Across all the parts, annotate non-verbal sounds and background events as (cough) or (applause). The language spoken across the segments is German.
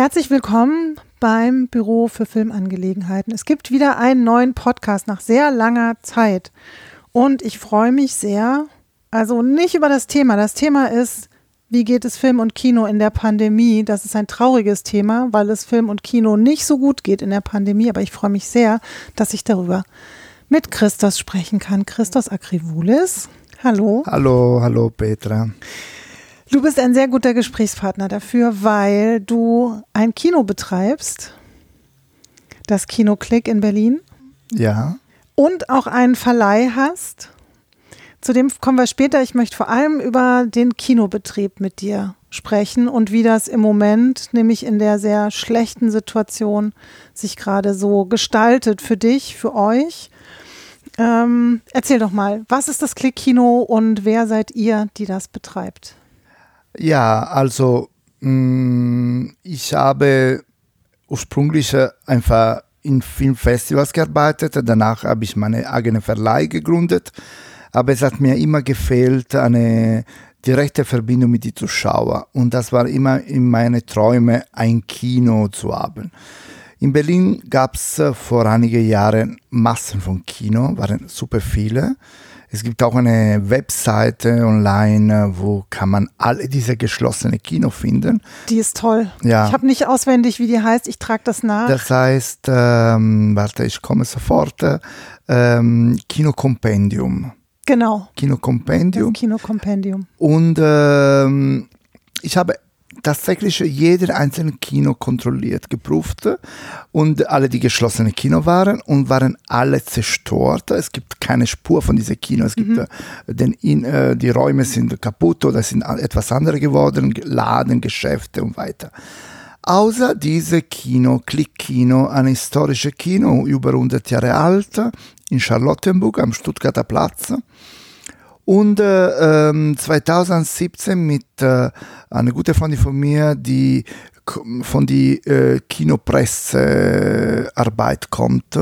Herzlich willkommen beim Büro für Filmangelegenheiten. Es gibt wieder einen neuen Podcast nach sehr langer Zeit. Und ich freue mich sehr, also nicht über das Thema. Das Thema ist, wie geht es Film und Kino in der Pandemie? Das ist ein trauriges Thema, weil es Film und Kino nicht so gut geht in der Pandemie. Aber ich freue mich sehr, dass ich darüber mit Christos sprechen kann. Christos Akrivoulis. Hallo. Hallo, hallo Petra. Du bist ein sehr guter Gesprächspartner dafür, weil du ein Kino betreibst, das Kino Klick in Berlin. Ja. Und auch einen Verleih hast. Zu dem kommen wir später. Ich möchte vor allem über den Kinobetrieb mit dir sprechen und wie das im Moment, nämlich in der sehr schlechten Situation, sich gerade so gestaltet für dich, für euch. Ähm, erzähl doch mal, was ist das Klick-Kino und wer seid ihr, die das betreibt? Ja, also mh, mm, ich habe ursprünglich einfach in Filmfestivals gearbeitet, danach habe ich meine eigene Verleih gegründet, aber es hat mir immer gefehlt eine direkte Verbindung mit den Zuschauern und das war immer in meine Träume, ein Kino zu haben. In Berlin gab es vor einigen Jahren Massen von Kino, waren super viele. Es gibt auch eine Webseite online, wo kann man alle diese geschlossene Kino finden. Die ist toll. Ja. Ich habe nicht auswendig, wie die heißt. Ich trage das nach. Das heißt, ähm, warte, ich komme sofort. Ähm, Kino Compendium. Genau. Kino Compendium. Kino Compendium. Und ähm, ich habe tatsächlich jeden einzelnen Kino kontrolliert, geprüft und alle, die geschlossene Kino waren und waren alle zerstört. Es gibt keine Spur von diesem Kino. Es gibt, mhm. äh, den, in, äh, die Räume sind kaputt oder sind etwas andere geworden, Laden, Geschäfte und weiter. Außer diese Kino, Klick-Kino, ein historisches Kino, über 100 Jahre alt, in Charlottenburg am Stuttgarter Platz und äh, 2017 ähm, mit äh, einer guten Freundin von mir, die von die äh, Kinopressearbeit kommt.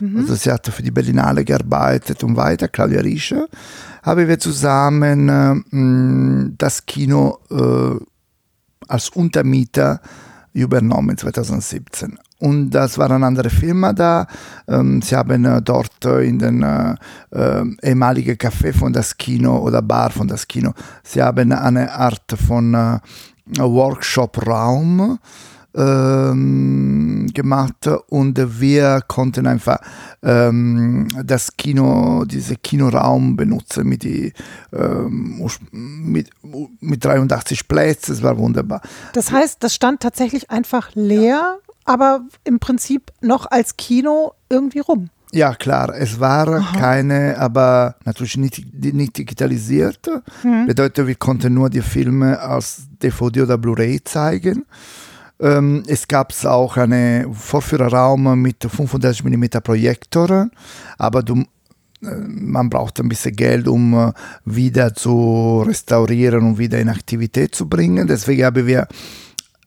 Mhm. Also sie hat für die Berlinale gearbeitet und weiter, Claudia Riesche, haben wir zusammen äh, das Kino äh, als Untermieter übernommen 2017. Und das war eine andere Firma da. Ähm, sie haben äh, dort in den äh, äh, ehemaligen Café von das Kino oder Bar von das Kino, sie haben eine Art von äh, Workshop-Raum ähm, gemacht und wir konnten einfach ähm, das Kino, diese Kinoraum benutzen mit, die, ähm, mit, mit 83 Plätzen, es war wunderbar. Das heißt, das stand tatsächlich einfach leer, aber im Prinzip noch als Kino irgendwie rum. Ja, klar, es war Aha. keine, aber natürlich nicht, nicht digitalisiert. Mhm. Bedeutet, wir konnten nur die Filme als DVD oder Blu-ray zeigen. Ähm, es gab auch einen Vorführerraum mit 35 mm Projektor, aber du, äh, man braucht ein bisschen Geld, um äh, wieder zu restaurieren und wieder in Aktivität zu bringen. Deswegen haben wir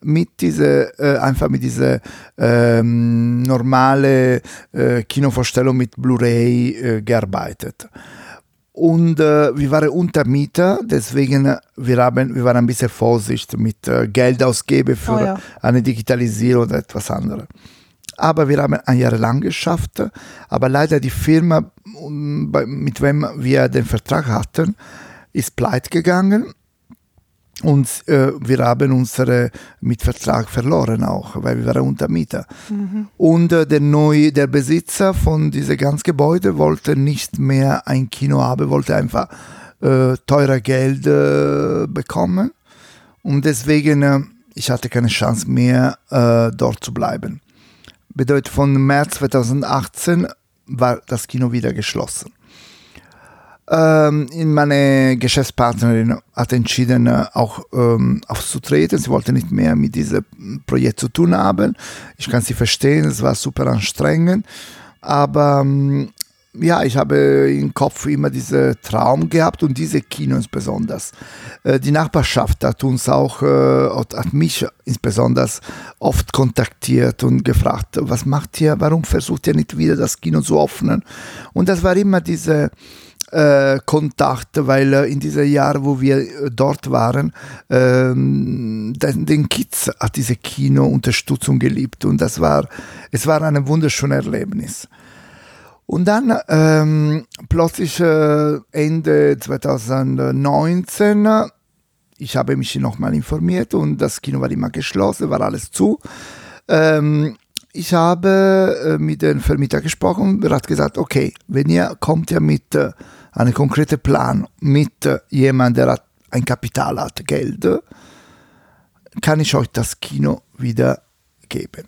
mit dieser, äh, einfach mit dieser ähm, normale äh, Kinovorstellung mit Blu-ray äh, gearbeitet. Und äh, wir waren Untermieter, deswegen äh, wir haben, wir waren ein bisschen vorsichtig mit äh, Geld ausgeben für oh ja. eine Digitalisierung oder etwas anderes. Aber wir haben ein Jahr lang geschafft, aber leider die Firma, mit wem wir den Vertrag hatten, ist pleite gegangen und äh, wir haben unseren Mietvertrag verloren auch, weil wir waren Untermieter. Mhm. Und äh, der neue, der Besitzer von diesem ganzen Gebäude wollte nicht mehr ein Kino haben, wollte einfach äh, teurer Geld äh, bekommen. Und deswegen, äh, ich hatte keine Chance mehr, äh, dort zu bleiben. Bedeutet, von März 2018 war das Kino wieder geschlossen. Ähm, meine Geschäftspartnerin hat entschieden, äh, auch ähm, aufzutreten. Sie wollte nicht mehr mit diesem Projekt zu tun haben. Ich kann sie verstehen, es war super anstrengend. Aber ähm, ja, ich habe im Kopf immer diesen Traum gehabt und diese Kinos besonders. Äh, die Nachbarschaft hat uns auch, äh, hat mich insbesondere oft kontaktiert und gefragt, was macht ihr, warum versucht ihr nicht wieder das Kino zu öffnen? Und das war immer diese äh, Kontakt, weil äh, in diesen Jahren, wo wir äh, dort waren, ähm, den, den, Kids hat diese Kino-Unterstützung geliebt und das war, es war ein wunderschönes Erlebnis. Und dann ähm, plötzlich äh, Ende 2019, ich habe mich nochmal informiert und das Kino war immer geschlossen, war alles zu. Ähm, ich habe äh, mit dem Vermieter gesprochen und er hat gesagt, okay, wenn ihr kommt ja mit einem konkreten Plan, mit jemandem, der hat ein Kapital hat, Geld, kann ich euch das Kino wieder geben.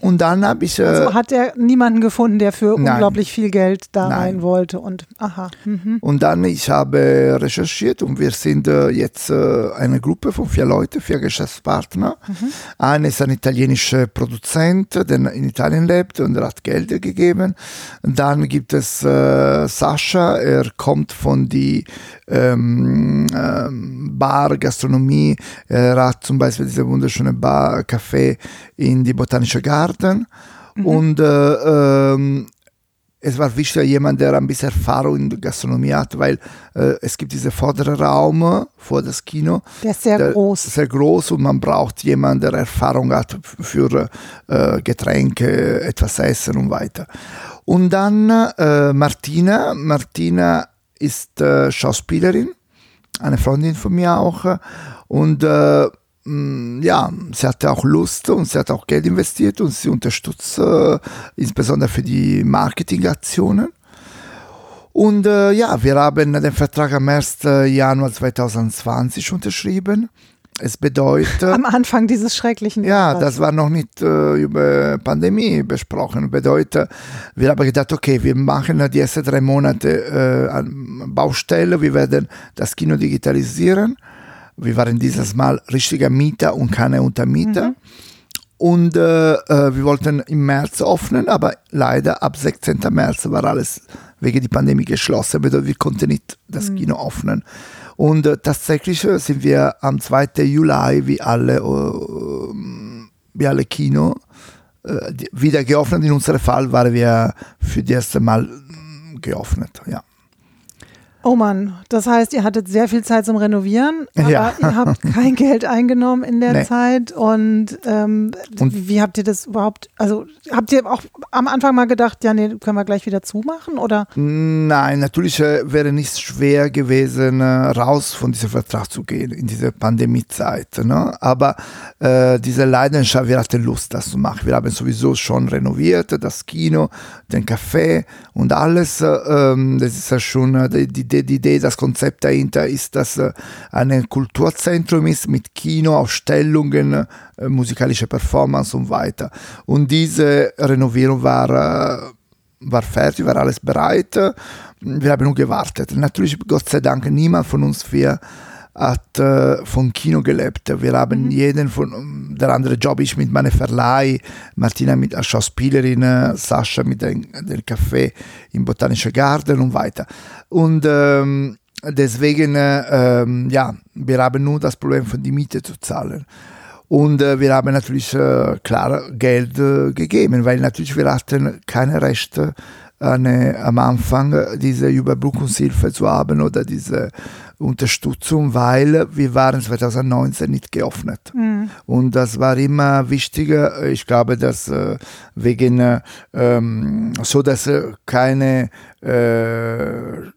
Und dann habe ich. Äh, also hat er niemanden gefunden, der für nein, unglaublich viel Geld da nein. rein wollte. Und, aha, mhm. und dann, ich habe recherchiert und wir sind äh, jetzt äh, eine Gruppe von vier Leuten, vier Geschäftspartner. Mhm. Einer ist ein italienischer Produzent, der in Italien lebt und er hat Geld gegeben. Dann gibt es äh, Sascha, er kommt von die ähm, ähm, Bar, Gastronomie. Er hat zum Beispiel diese wunderschöne Bar, Café in die Botanische Garten. Mhm. Und äh, ähm, es war wichtig, jemand, der ein bisschen Erfahrung in der Gastronomie hat, weil äh, es gibt diesen vorderen Raum vor das Kino. Der ist sehr der, groß. Sehr groß und man braucht jemanden, der Erfahrung hat für äh, Getränke, etwas Essen und weiter. Und dann äh, Martina. Martina ist äh, Schauspielerin, eine Freundin von mir auch. Und äh, ja, sie hatte auch Lust und sie hat auch Geld investiert und sie unterstützt äh, insbesondere für die Marketingaktionen. Und äh, ja, wir haben den Vertrag am 1. Januar 2020 unterschrieben. Es bedeutet. Am Anfang dieses schrecklichen Jahres. Ja, das war noch nicht äh, über Pandemie besprochen. Bedeutet, wir haben gedacht, okay, wir machen die ersten drei Monate äh, Baustelle, wir werden das Kino digitalisieren. Wir waren dieses Mal richtiger Mieter und keine Untermieter. Mhm. Und äh, äh wir wollten im März öffnen, aber leider ab 16. März war alles wegen der Pandemie geschlossen. Bedeutet, wir konnten nicht das mhm. Kino öffnen. Und äh, tatsächlich äh, sind wir am 2. Juli, wie alle, äh, wie alle Kino, äh, wieder geöffnet. In unserem Fall waren wir für das erste Mal geöffnet. Ja. Oh Mann, das heißt, ihr hattet sehr viel Zeit zum Renovieren, aber ja. ihr habt kein Geld eingenommen in der nee. Zeit. Und, ähm, und, wie habt ihr das überhaupt, also habt ihr auch am Anfang mal gedacht, ja, nee, können wir gleich wieder zumachen? Oder? Nein, natürlich äh, wäre nicht schwer gewesen, äh, raus von diesem Vertrag zu gehen in diese Pandemiezeit. Ne? Aber äh, diese Leidenschaft, wir hatten Lust, das zu machen. Wir haben sowieso schon renoviert, das Kino, den Café und alles. Äh, ähm, das ist ja schon die, die die, Idee, das Konzept dahinter ist, dass äh, ein Kulturzentrum ist mit Kino, Ausstellungen, äh, musikalische Performance und weiter. Und diese Renovierung war, äh, war fertig, war alles bereit. Wir haben nur gewartet. Natürlich, Gott sei Dank, niemand von uns vier hat äh, von Kino gelebt. Wir haben mhm. jeden von, der andere Job ich mit meinem Verleih, Martina mit als Schauspielerin, Sascha mit dem, dem Café im Botanischen Garten und weiter. Und ähm, deswegen, äh, ähm, ja, wir haben nur das Problem von die Miete zu zahlen. Und äh, wir haben natürlich äh, klar Geld äh, gegeben, weil natürlich wir hatten keine Rechte eine, am Anfang diese Überbrückungshilfe zu haben oder diese Unterstützung, weil wir waren 2019 nicht geöffnet. Mhm. Und das war immer wichtiger. Ich glaube, dass äh, wegen ähm, so, dass äh, keine äh,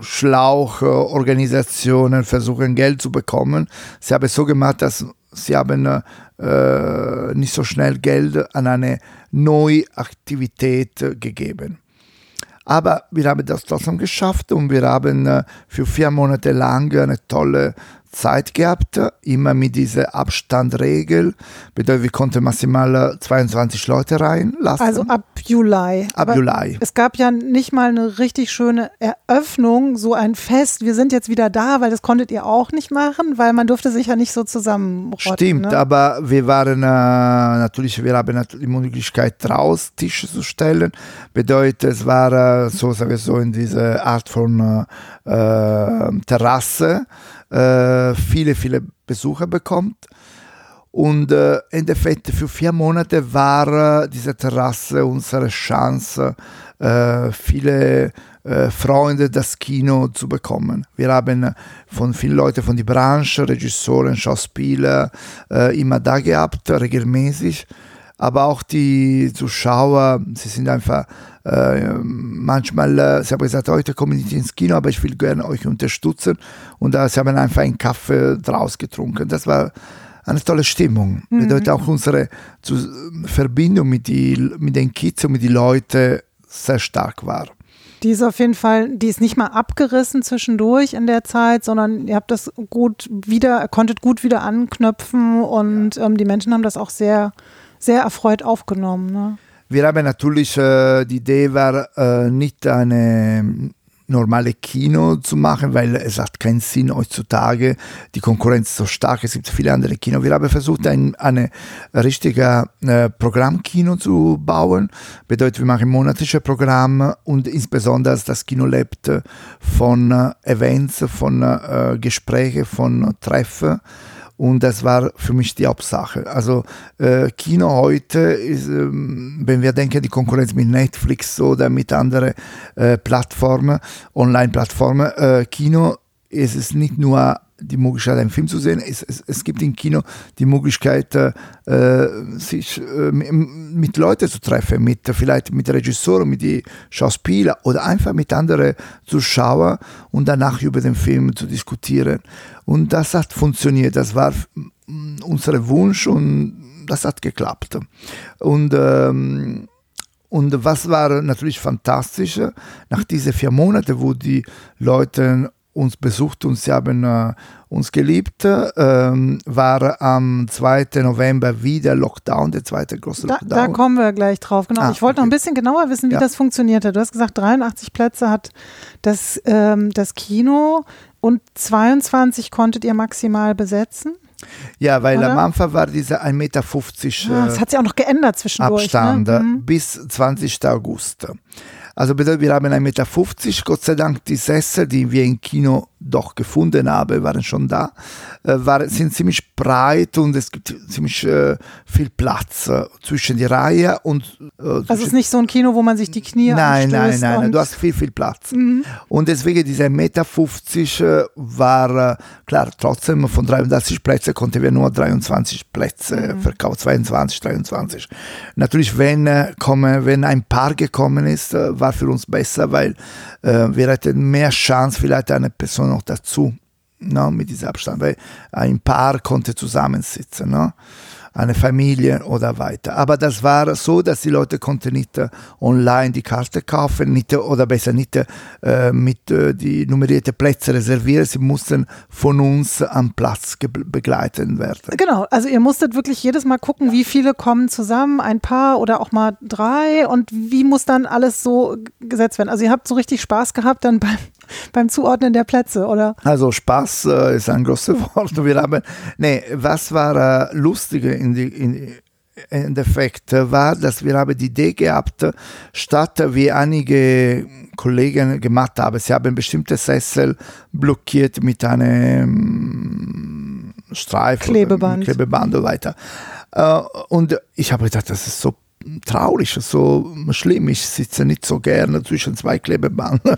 Schlauchorganisationen versuchen Geld zu bekommen. Sie haben es so gemacht, dass sie haben äh, nicht so schnell Geld an eine neue Aktivität gegeben. Aber wir haben das trotzdem geschafft und wir haben äh, für vier Monate lang eine tolle Zeit gehabt, immer mit dieser Abstandregel. Bedeutet, wir konnten maximal 22 Leute reinlassen. Also ab Juli. Ab Aber Juli. Es gab ja nicht mal eine richtig schöne Eröffnung, so ein Fest. Wir sind jetzt wieder da, weil das konntet ihr auch nicht machen, weil man durfte sich ja nicht so zusammenrotten. Stimmt, ne? aber wir waren äh, natürlich, wir haben natürlich die Möglichkeit, draußen Tische zu stellen. Bedeutet, es war äh, so, sagen wir so, in dieser Art von äh, äh Terrasse äh, viele, viele Besucher bekommt. Und äh, Endeffekt für vier Monate war äh, diese Terrasse unsere Chance, äh, viele äh, Freunde das Kino zu bekommen. Wir haben von vielen Leuten von der Branche, Regisseuren, Schauspieler äh, immer da gehabt, regelmäßig. Aber auch die Zuschauer, sie sind einfach äh, manchmal, äh, sie haben gesagt, heute komme ich nicht ins Kino, aber ich will gerne euch unterstützen. Und äh, sie haben einfach einen Kaffee draus getrunken. Das war eine tolle Stimmung. Mhm. Bedeutet auch unsere Verbindung mit, die, mit den Kids und mit den Leuten sehr stark war. Die ist auf jeden Fall, die ist nicht mal abgerissen zwischendurch in der Zeit, sondern ihr habt das gut wieder, konntet gut wieder anknüpfen und ähm, die Menschen haben das auch sehr, sehr erfreut aufgenommen. Ne? Wir haben natürlich, äh, die Idee war äh, nicht eine normale Kino zu machen, weil es hat keinen Sinn heutzutage. Die Konkurrenz so stark, es gibt viele andere Kino. Wir haben versucht, ein eine richtige äh, Programmkino zu bauen. Bedeutet, wir machen monatliche Programme und insbesondere das Kino lebt von äh, Events, von äh, Gesprächen, von Treffen und das war für mich die Hauptsache. Also äh, Kino heute ist, ähm, wenn wir denken, die Konkurrenz mit Netflix oder mit anderen äh, Plattformen, Online-Plattformen, äh, Kino ist nicht nur die Möglichkeit, einen Film zu sehen. Es, es, es gibt im Kino die Möglichkeit, äh, sich äh, mit Leuten zu treffen, mit, vielleicht mit Regisseuren, mit den Schauspielern oder einfach mit anderen Zuschauern und danach über den Film zu diskutieren. Und das hat funktioniert. Das war unser Wunsch und das hat geklappt. Und ähm, und was war natürlich fantastisch, nach diesen vier Monaten, wo die Leute uns besucht und sie haben äh, uns geliebt, ähm, war am 2. November wieder Lockdown, der zweite große Lockdown. Da, da kommen wir gleich drauf, genau. Ah, ich wollte okay. noch ein bisschen genauer wissen, wie ja. das funktionierte. Du hast gesagt, 83 Plätze hat das, ähm, das Kino und 22 konntet ihr maximal besetzen? Ja, weil Oder? am Anfang war dieser 1,50 Meter. Ah, das hat sich auch noch geändert zwischendurch. Abstand ne? mhm. bis 20. August. Also bedeutet, wir haben 1,50 Meter. Gott sei Dank, die Sessel, die wir im Kino doch gefunden habe, waren schon da, äh, war, sind ziemlich breit und es gibt ziemlich äh, viel Platz äh, zwischen die Reihe und. Äh, also es ist nicht so ein Kino, wo man sich die Knie Nein, nein, nein, nein, du hast viel, viel Platz. Mhm. Und deswegen dieser Meter 50 äh, war, äh, klar, trotzdem von 33 Plätzen konnten wir nur 23 Plätze mhm. verkaufen, 22, 23. Natürlich, wenn, äh, komme, wenn ein Paar gekommen ist, war für uns besser, weil wir hätten mehr Chance, vielleicht eine Person noch dazu, no, mit diesem Abstand, weil ein Paar konnte zusammensitzen. No? eine Familie oder weiter. Aber das war so, dass die Leute konnten nicht äh, online die Karte kaufen, nicht, oder besser nicht äh, mit äh, die nummerierten Plätze reservieren. Sie mussten von uns am Platz begleitet werden. Genau, also ihr musstet wirklich jedes Mal gucken, wie viele kommen zusammen, ein paar oder auch mal drei und wie muss dann alles so gesetzt werden. Also ihr habt so richtig Spaß gehabt dann beim, beim Zuordnen der Plätze, oder? Also Spaß äh, ist ein großes (laughs) Wort. Wir haben, nee, was war äh, lustige in die, in, Endeffekt war, dass wir haben die Idee gehabt, statt wie einige Kollegen gemacht haben, sie haben bestimmte Sessel blockiert mit einem Streifen, Klebeband, Klebeband und weiter. Äh, und ich habe gedacht, das ist so traurig, so schlimm. Ich sitze nicht so gerne zwischen zwei Klebebanden.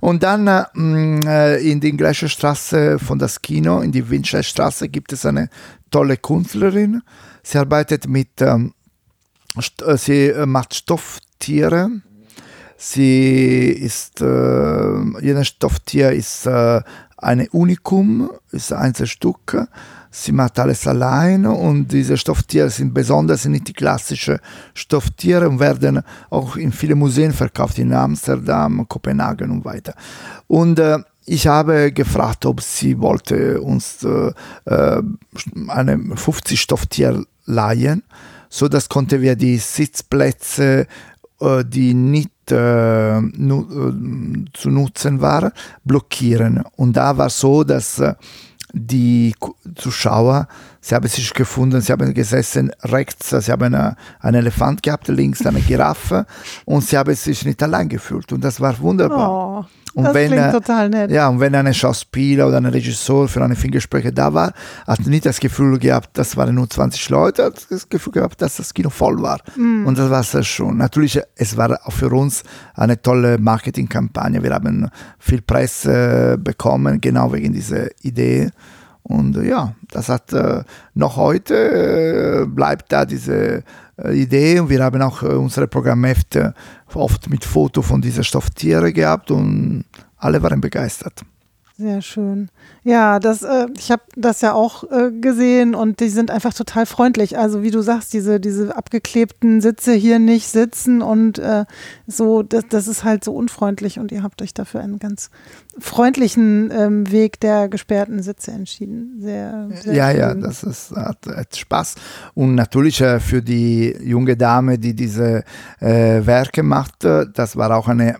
Und dann äh, in die gleichen Straße von das Kino, in die Winchellstraße, gibt es eine tolle Künstlerin. Sie arbeitet mit, ähm, äh, sie äh, macht Stofftiere. Sie ist, äh, jedes Stofftier ist äh, ein Unikum, ist ein Einzelstück. Sie macht alles allein und diese Stofftiere sind besonders nicht die klassischen Stofftiere und werden auch in viele Museen verkauft, in Amsterdam, Kopenhagen und weiter. Und äh, ich habe gefragt, ob sie wollte uns äh, äh eine 50 Stofftier leihen, so dass konnten wir die Sitzplätze, äh, die nicht äh, nu, äh, zu nutzen waren, blockieren. Und da war so, dass äh, die Zuschauer Sie haben sich gefunden, sie haben gesessen rechts, sie haben eine, einen Elefant gehabt, links eine Giraffe (laughs) und sie haben sich nicht allein gefühlt und das war wunderbar. Oh, Und das wenn, klingt äh, total nett. Ja, und wenn ein Schauspieler oder ein Regisseur für eine Filmgespräche da war, hat nicht das Gefühl gehabt, das waren nur 20 Leute, hat das Gefühl gehabt, dass das Kino voll war. Und das war sehr schön. Natürlich, es war auch für uns eine tolle Marketingkampagne. Wir haben viel Presse bekommen, genau wegen dieser Idee. Und äh, ja, das hat äh, noch heute äh, bleibt da diese Idee. Und wir haben auch unsere Programmhefte oft mit Foto von dieser Stofftiere gehabt und alle waren begeistert. Sehr schön. Ja, das, äh, ich habe das ja auch äh, gesehen und die sind einfach total freundlich. Also wie du sagst, diese, diese abgeklebten Sitze hier nicht sitzen und äh, so, das, das ist halt so unfreundlich und ihr habt euch dafür einen ganz freundlichen ähm, Weg der gesperrten Sitze entschieden. Sehr, sehr ja, schön. ja, das ist, hat, hat Spaß. Und natürlich äh, für die junge Dame, die diese äh, Werke macht, äh, das war auch eine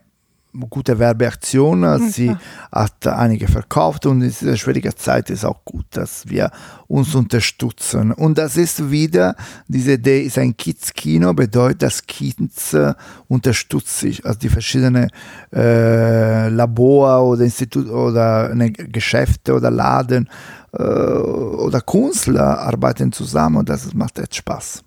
gute Werbeaktion. Äh, Sie klar. hat einige verkauft und in dieser schwierigen Zeit ist auch gut, dass wir uns unterstützen. Und das ist wieder, diese Idee ist ein Kids-Kino, bedeutet, dass Kids äh, unterstützt sich, also die verschiedenen äh, Labor oder Institut oder eine Geschäfte oder Laden äh, oder Künstler arbeiten zusammen und das macht echt Spaß.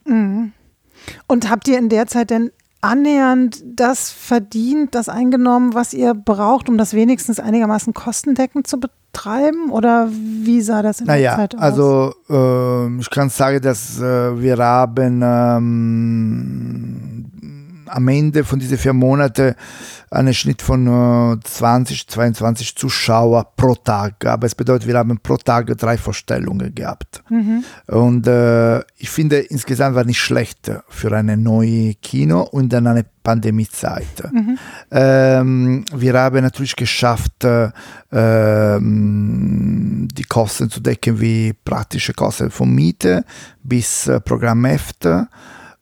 Und habt ihr in der Zeit denn annähernd das verdient, das eingenommen, was ihr braucht, um das wenigstens einigermaßen kostendeckend zu betreiben? Oder wie sah das in der Naja, Zeit aus? also äh, ich kann sagen, dass äh, wir haben ähm, am Ende von diesen vier Monaten einen Schnitt von äh, 20, 22 Zuschauer pro Tag. Aber es bedeutet, wir haben pro Tag drei Vorstellungen gehabt. Und äh, ich finde, insgesamt war nicht schlecht für eine neue Kino und dann eine Pandemiezeit. Ähm, wir haben natürlich geschafft, äh, ähm, die Kosten zu decken, wie praktische Kosten von Miete bis äh, Programmhefte.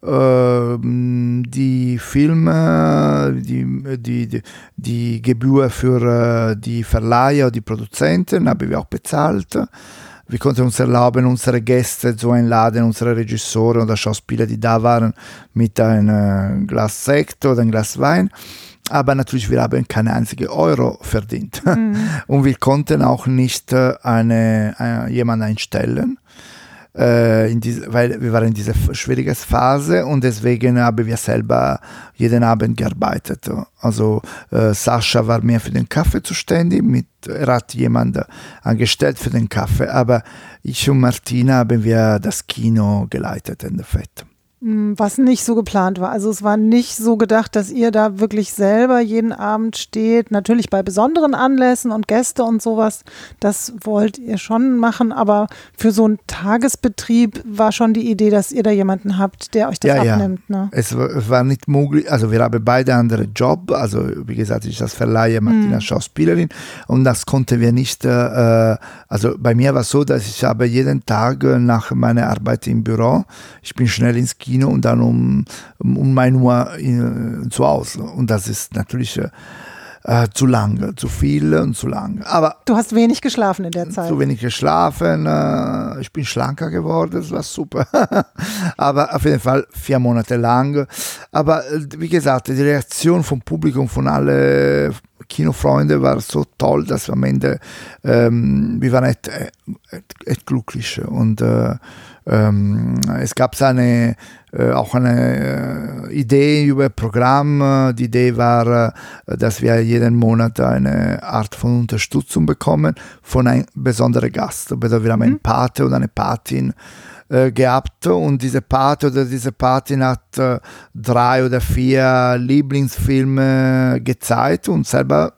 Ähm, die Filme, die, die, die, Gebühr für äh, die Verleiher und die Produzenten haben wir auch bezahlt. Wir konnten uns erlauben, unsere Gäste zu einladen, unsere Regisseure oder Schauspieler, die da waren, mit einem Glas Sekt oder einem Glas Wein. Aber natürlich, wir haben keine einzige Euro verdient. (laughs) Und wir konnten auch nicht äh, eine, äh, jemanden einstellen äh, in diese, weil wir waren in dieser schwierigen Phase und deswegen haben wir selber jeden Abend gearbeitet. Also äh, Sascha war mehr für den Kaffee zuständig, mit, er hat jemanden angestellt für den Kaffee, aber ich und Martina haben wir das Kino geleitet in der Fett. Mm, Was nicht so geplant war. Also es war nicht so gedacht, dass ihr da wirklich selber jeden Abend steht. Natürlich bei besonderen Anlässen und Gäste und sowas. Das wollt ihr schon machen. Aber für so einen Tagesbetrieb war schon die Idee, dass ihr da jemanden habt, der euch das Ja, ja. abnimmt. Ne? Es war, nicht möglich, also wir haben beide andere Job, also wie gesagt, ich als Verleiher, Martina Schauspielerin und das konnten wir nicht, äh, also bei mir war es so, dass ich habe jeden Tag äh, nach meiner Arbeit im Büro, ich bin schnell ins Kino und dann um, um 1 Uhr in, zu Hause und das ist natürlich äh, äh, zu lange, zu viel und zu lange, aber Du hast wenig geschlafen in der Zeit. zu wenig geschlafen, äh, ich bin schlanker geworden, das war super. (laughs) Aber auf jeden Fall vier Monate lang. Aber äh, wie gesagt, die Reaktion vom Publikum, von allen Kinofreunden war so toll, dass wir am Ende, ähm, wir waren echt, echt, echt glücklich. Und äh, ähm, es gab eine, äh, auch eine äh, Idee über Programm. Äh, Die Idee war, äh, dass wir jeden Monat eine Art von Unterstützung bekommen von einem besonderen Gast. Also wir haben einen Pate oder eine Patin äh, gehabt und diese Pate oder diese Patin hat äh, drei oder vier Lieblingsfilme gezeigt und selber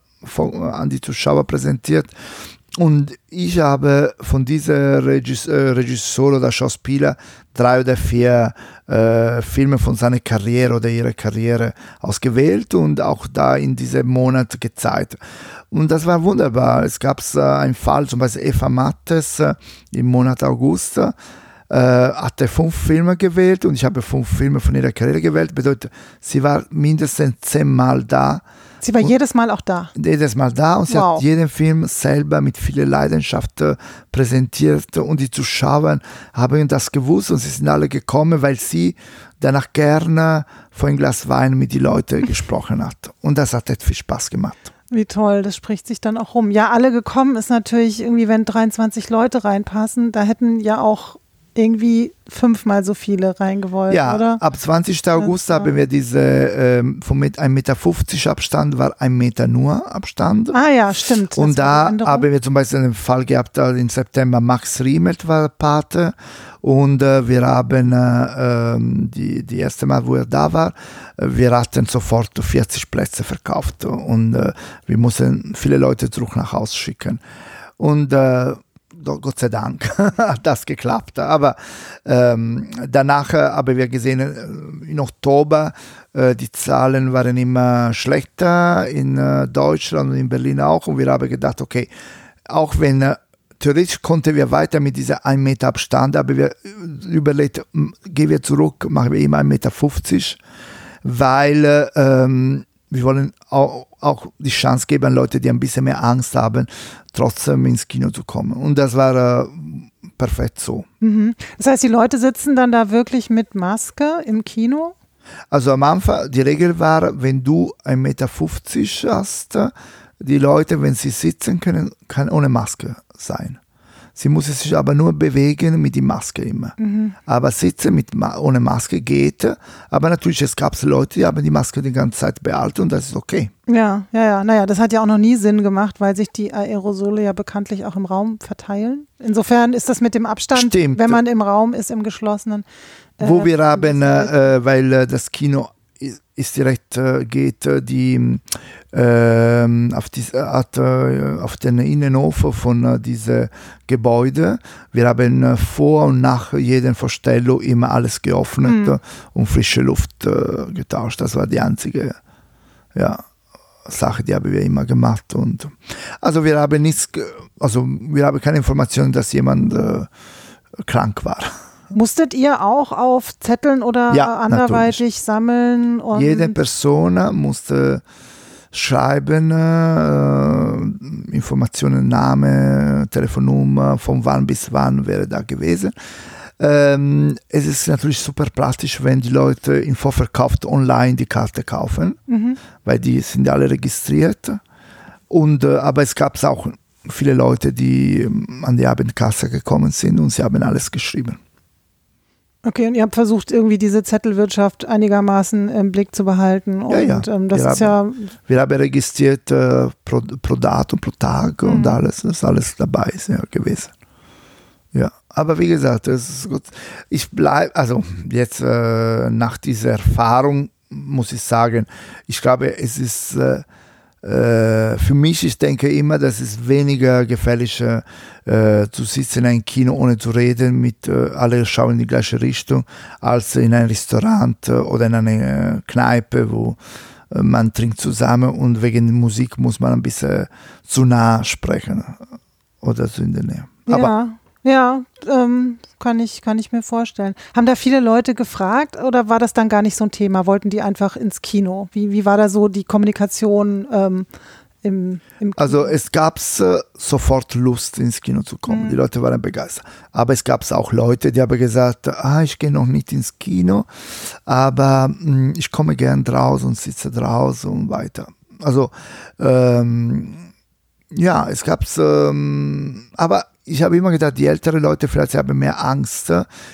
an die Zuschauer präsentiert. Und ich habe von dieser Regis äh, Regisseur oder Schauspieler drei oder vier äh, Filme von seiner Karriere oder ihrer Karriere ausgewählt und auch da in diesem Monat gezeigt. Und das war wunderbar. Es gab äh, einen Fall, zum Beispiel Eva Mattes äh, im Monat August. Äh, hatte fünf Filme gewählt und ich habe fünf Filme von ihrer Karriere gewählt. Bedeutet, sie war mindestens zehnmal da Sie war und jedes Mal auch da. Jedes Mal da und sie wow. hat jeden Film selber mit viel Leidenschaft äh, präsentiert und die Zuschauer haben das gewusst und sie sind alle gekommen, weil sie danach gerne vor ein Glas Wein mit den Leuten (laughs) gesprochen hat. Und das hat echt viel Spaß gemacht. Wie toll, das spricht sich dann auch rum. Ja, alle gekommen ist natürlich irgendwie, wenn 23 Leute reinpassen, da hätten ja auch irgendwie fünfmal so viele reingewollt, ja, oder? ab 20. August ja. haben wir diese, ähm, von 1,50 Meter Abstand war ein Meter nur Abstand. Ah ja, stimmt. Und da haben wir zum Beispiel einen Fall gehabt, im September Max Riemelt war Pate und äh, wir haben äh, ähm, die, die erste Mal, wo er da war, wir hatten sofort 40 Plätze verkauft und äh, wir mussten viele Leute zurück nach Hause schicken. Und äh, Gott sei Dank (laughs) hat das geklappt. Aber ähm, danach haben wir gesehen, äh, in Oktober, äh, die Zahlen waren immer schlechter in äh, Deutschland und in Berlin auch. Und wir haben gedacht, okay, auch wenn äh, theoretisch konnten wir weiter mit dieser 1 Meter Abstand, aber wir äh, überlegt, gehen wir zurück, machen wir immer 1,50 Meter, weil ähm, wir wollen auch, auch, die Chance geben an Leute, die ein bisschen mehr Angst haben, trotzdem ins Kino zu kommen. Und das war äh, perfekt so. Mhm. Das heißt, die Leute sitzen dann da wirklich mit Maske im Kino? Also am Anfang, die Regel war, wenn du 1,50 Meter hast, die Leute, wenn sie sitzen können, kann ohne Maske sein. Sie muss sich aber nur bewegen mit der Maske immer. Mhm. Aber sitzen mit, ohne Maske geht. Aber natürlich, es gab Leute, die haben die Maske die ganze Zeit behalten und das ist okay. Ja, ja, ja. Naja, das hat ja auch noch nie Sinn gemacht, weil sich die Aerosole ja bekanntlich auch im Raum verteilen. Insofern ist das mit dem Abstand, Stimmt. wenn man im Raum ist, im geschlossenen. Äh, Wo wir haben, äh, weil äh, das Kino ist direkt äh, geht äh, die äh, auf, die, hat, äh, auf den Innenhof von äh, diesem Gebäude. Wir haben äh, vor und nach jeder Vorstellung immer alles geöffnet mhm. und frische Luft getauscht. Das war die einzige ja, Sache, die haben wir immer gemacht. Und also wir haben nichts, also wir haben keine Informationen, dass jemand krank war. Musstet ihr auch auf Zetteln oder ja, anderweitig natürlich. sammeln? Jede Person musste schreiben, äh, Informationen, Name, Telefonnummer, von wann bis wann wäre da gewesen. Ähm, es ist natürlich super praktisch, wenn die Leute im Vorverkauf online die Karte kaufen, mhm. weil die sind alle registriert. Und, äh, aber es gab auch viele Leute, die ähm, an die Abendkasse gekommen sind und sie haben alles geschrieben. Okay, und ihr habt versucht, irgendwie diese Zettelwirtschaft einigermaßen im Blick zu behalten. Und, ja, ja. Ähm, das wir ist haben, ja. Wir haben registriert äh, pro, pro Datum, pro Tag mhm. und alles, das ist alles dabei ist ja, gewesen. Ja, aber wie gesagt, das ist gut. Ich bleibe, also jetzt äh, nach dieser Erfahrung muss ich sagen, ich glaube, es ist äh, äh, für mich, ich denke immer, dass es weniger gefährlich äh, zu sitzen in einem Kino ohne zu reden, mit äh, alle schauen in die gleiche Richtung, als in einem Restaurant äh, oder in einer Kneipe, wo äh, man trinkt zusammen und wegen Musik muss man ein bisschen zu nah sprechen oder so in der Nähe. Aber ja. Ähm, kann, ich, kann ich mir vorstellen. Haben da viele Leute gefragt oder war das dann gar nicht so ein Thema? Wollten die einfach ins Kino? Wie, wie war da so die Kommunikation ähm, im, im Kino? Also es gab äh, sofort Lust ins Kino zu kommen. Mhm. Die Leute waren begeistert. Aber es gab auch Leute, die haben gesagt, ah, ich gehe noch nicht ins Kino, aber mh, hm, ich komme gern draußen und sitze draußen und weiter. Also ähm, ja, es gab ähm, aber ich habe immer gedacht, die älteren Leute vielleicht haben mehr Angst.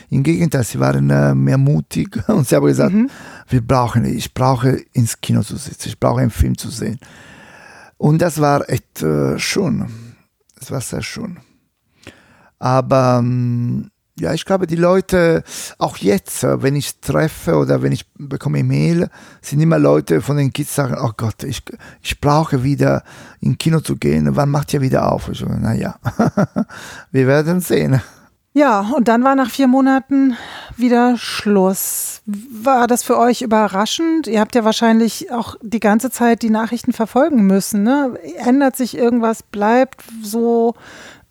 Im Gegenteil, sie waren äh, mehr mutig (laughs) und sie haben gesagt, mhm. wir brauchen, ich brauche ins Kino zu sitzen, ich brauche einen Film zu sehen. Und das war echt äh, schön. Das war sehr schön. Aber ähm, ja, ich glaube, die Leute, auch jetzt, äh, wenn ich treffe oder wenn ich bekomme E-Mail, sind immer Leute von den Kids, sagen, oh Gott, ich, ich brauche wieder in Kino zu gehen. Wann macht ihr wieder auf? Ich naja, (laughs) wir werden sehen. Ja, und dann war nach vier Monaten wieder Schluss. War das für euch überraschend? Ihr habt ja wahrscheinlich auch die ganze Zeit die Nachrichten verfolgen müssen. Ne? Ändert sich irgendwas? Bleibt so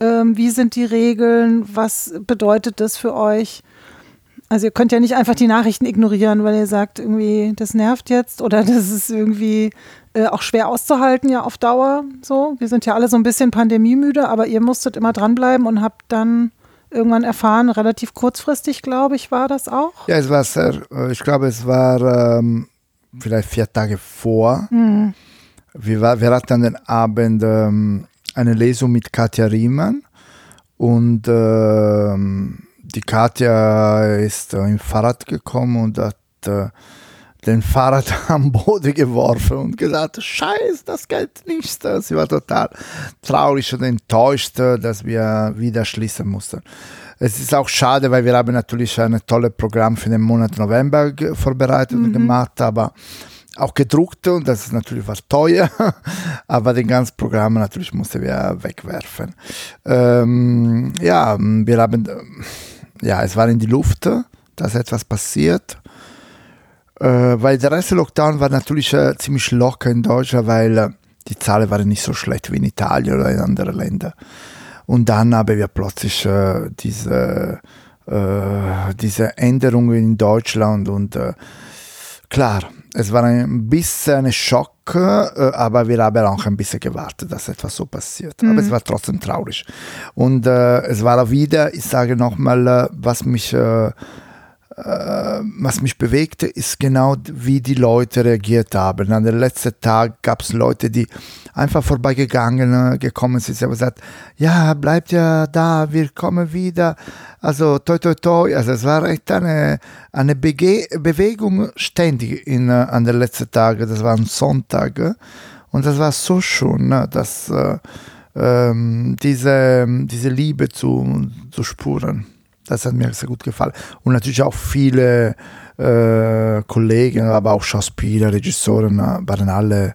ähm, wie sind die Regeln? Was bedeutet das für euch? Also ihr könnt ja nicht einfach die Nachrichten ignorieren, weil ihr sagt, irgendwie, das nervt jetzt oder (laughs) das ist irgendwie äh, auch schwer auszuhalten ja auf Dauer. So, wir sind ja alle so ein bisschen pandemiemüde, aber ihr musstet immer dranbleiben und habt dann irgendwann erfahren, relativ kurzfristig, glaube ich, war das auch. Ja, es war sehr, äh, ich glaube, es war ähm, vielleicht vier Tage vor. Mhm. Wir, war, wir hatten den Abend ähm, eine Lesung mit Katja Riemann und ähm, die Katja ist äh, im Fahrrad gekommen und hat äh, den Fahrrad (laughs) am Boden geworfen und gesagt, scheiße, das geht nicht. Sie war total traurig und enttäuscht, dass wir wieder schließen mussten. Es ist auch schade, weil wir haben natürlich ein tolles Programm für den Monat November vorbereitet mhm. und gemacht, aber auch gedruckt und das ist natürlich was teuer, (laughs) aber den ganzen Programm natürlich mussten wir wegwerfen. Ähm, ja, wir haben ja, es war in die Luft, dass etwas passiert. Äh, weil der erste Lockdown war natürlich äh, ziemlich locker in Deutschland, weil äh, die Zahlen waren nicht so schlecht wie in Italien oder in anderen Ländern. Und dann haben wir plötzlich äh, diese, äh, diese Änderungen in Deutschland und äh, klar, es war ein bisschen ein Schock, äh, aber wir haben auch ein bisschen gewartet, dass etwas so passiert. Mhm. Aber es war trotzdem traurig. Und äh, es war wieder, ich sage nochmal, äh, was mich äh, äh, was mich bewegte, ist genau, wie die Leute reagiert haben. An den letzten Tag gab es Leute, die einfach vorbeigegangen äh, gekommen sind, und gesagt, ja, bleibt ja da, wir kommen wieder. Also toi toi toi. Also es war echt eine, eine Bege Bewegung ständig in, äh, an den letzten Tagen. Das war ein Sonntag und das war so schön, ne, dass äh, ähm, diese, diese Liebe zu, zu spüren. Das hat mir sehr gut gefallen. Und natürlich auch viele äh, Kollegen, aber auch Schauspieler, Regissoren äh, waren alle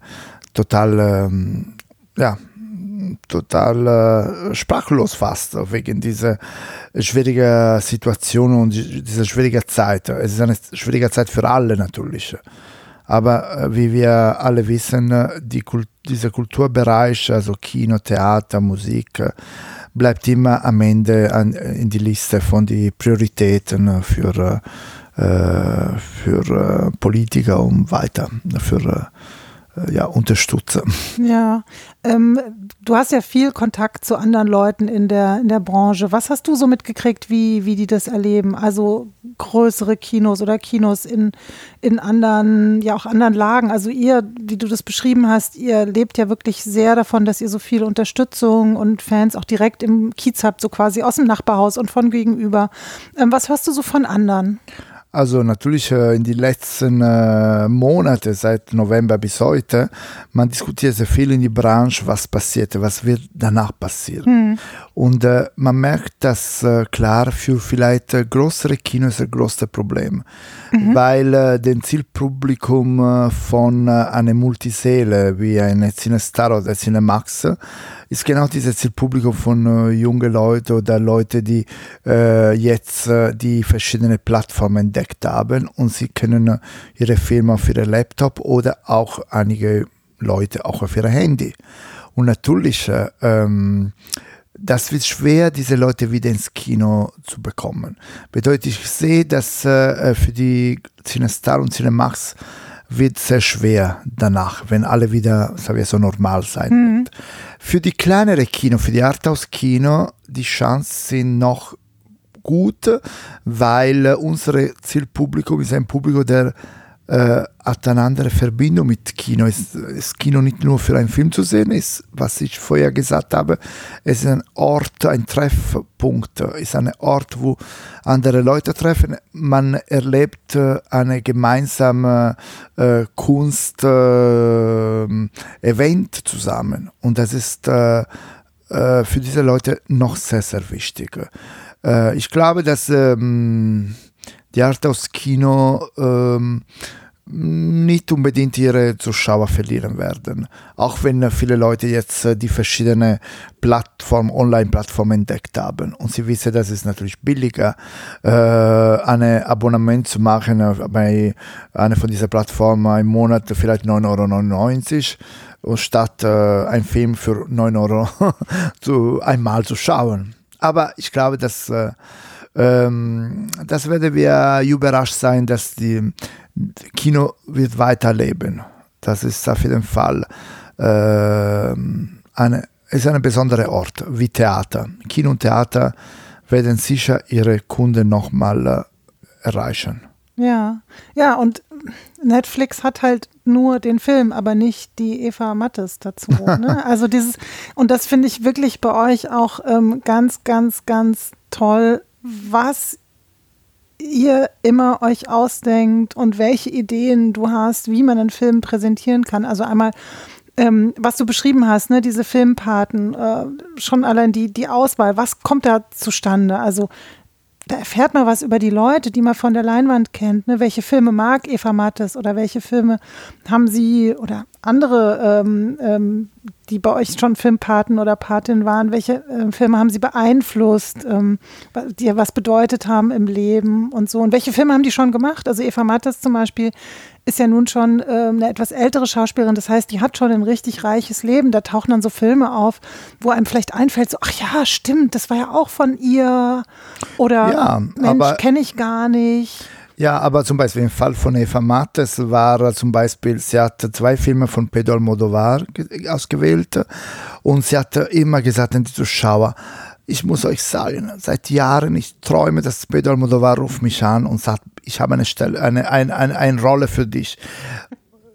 total, ähm, ja, total äh, sprachlos fast wegen dieser schwierigen Situation und dieser schwierigen Zeit. Es ist eine schwierige Zeit für alle natürlich. Aber äh, wie wir alle wissen, äh, die Kult dieser Kulturbereich, also Kino, Theater, Musik, bleibt immer am Ende an, in die Liste von den Prioritäten für, äh, für äh, Politiker und weiter, für äh, ja, unterstützen. Ja, ähm, du hast ja viel Kontakt zu anderen Leuten in der, in der Branche. Was hast du so mitgekriegt, wie, wie die das erleben? Also größere Kinos oder Kinos in, in anderen, ja auch anderen Lagen. Also ihr, wie du das beschrieben hast, ihr lebt ja wirklich sehr davon, dass ihr so viel Unterstützung und Fans auch direkt im Kiez habt, so quasi aus dem Nachbarhaus und von gegenüber. Ähm, was hörst du so von anderen? Also natürlich äh, in den letzten äh, Monaten, seit November bis heute, man diskutiert sehr viel in die Branche, was passiert, was wird danach passieren. Mhm. Und äh, man merkt, dass äh, klar für vielleicht äh, größere Kinos ein großes Problem, mhm. weil äh, das Zielpublikum von einer Multiseele wie ein Cinestar oder Cinemax ist genau dieses Zielpublikum von äh, jungen Leuten oder Leute, die äh, jetzt äh, die verschiedenen Plattformen entdeckt haben und sie können äh, ihre Filme auf ihrem Laptop oder auch einige Leute auch auf ihrem Handy. Und natürlich, äh, ähm, das wird schwer, diese Leute wieder ins Kino zu bekommen. Bedeutet, ich sehe, dass äh, für die Cinestar und Cinemax wird sehr schwer danach, wenn alle wieder sagen wir, so normal sein mhm. wird. Für die kleinere Kino, für die Arthouse-Kino, die Chancen sind noch gut, weil unser Zielpublikum ist ein Publikum, der äh, hat eine andere Verbindung mit Kino. Es ist Kino nicht nur für einen Film zu sehen, ist, was ich vorher gesagt habe, es ist ein Ort, ein Treffpunkt, es ist ein Ort, wo andere Leute treffen. Man erlebt äh, eine gemeinsame äh, Kunst-Event äh, zusammen. Und das ist äh, äh, für diese Leute noch sehr, sehr wichtig. ich glaube, dass ähm, die Arthouse-Kino ähm, nicht unbedingt ihre Zuschauer verlieren werden. Auch wenn viele Leute jetzt äh, die verschiedenen Plattformen, Online-Plattformen entdeckt haben. Und sie wissen, dass es natürlich billiger äh, ein Abonnement zu machen äh, bei einer von diesen Plattformen im Monat vielleicht 9,99 Euro statt äh, ein Film für 9 Euro (laughs) zu, einmal zu schauen. Aber ich glaube, dass äh, Ähm, das werden wir überrascht sein, dass die Kino wird weiterleben. Das ist auf jeden Fall äh, eine, ist ein besonderer Ort wie Theater. Kino und Theater werden sicher ihre Kunden nochmal äh, erreichen. Ja, ja, und Netflix hat halt nur den Film, aber nicht die Eva Mattes dazu. Ne? (laughs) Also dieses, und das finde ich wirklich bei euch auch ähm, ganz, ganz, ganz toll, was ihr immer euch ausdenkt und welche Ideen du hast, wie man einen Film präsentieren kann. Also einmal ähm, was du beschrieben hast, ne, diese Filmpaten, äh, schon allein die, die Auswahl, was kommt da zustande? Also da erfährt man was über die Leute, die man von der Leinwand kennt. Ne? Welche Filme mag Eva Mattes oder welche Filme haben sie oder andere, ähm, ähm, die bei euch schon Filmpaten oder Patin waren, welche äh, Filme haben sie beeinflusst, ähm, die was bedeutet haben im Leben und so. Und welche Filme haben die schon gemacht? Also Eva Mattes zum Beispiel ist ja nun schon äh, eine etwas ältere Schauspielerin. Das heißt, die hat schon ein richtig reiches Leben. Da tauchen dann so Filme auf, wo einem vielleicht einfällt, so, ach ja, stimmt, das war ja auch von ihr. Oder ja, Mensch, kenne ich gar nicht. Ja, aber zum Beispiel im Fall von Eva Mattes war zum Beispiel, sie hat zwei Filme von Pedro Almodovar ausgewählt und sie hat immer gesagt an die Zuschauer, ich muss euch sagen, seit Jahren, ich träume, dass Pedro Almodovar ruft mich an und sagt, ich habe eine Stelle, eine, eine, eine, eine Rolle für dich.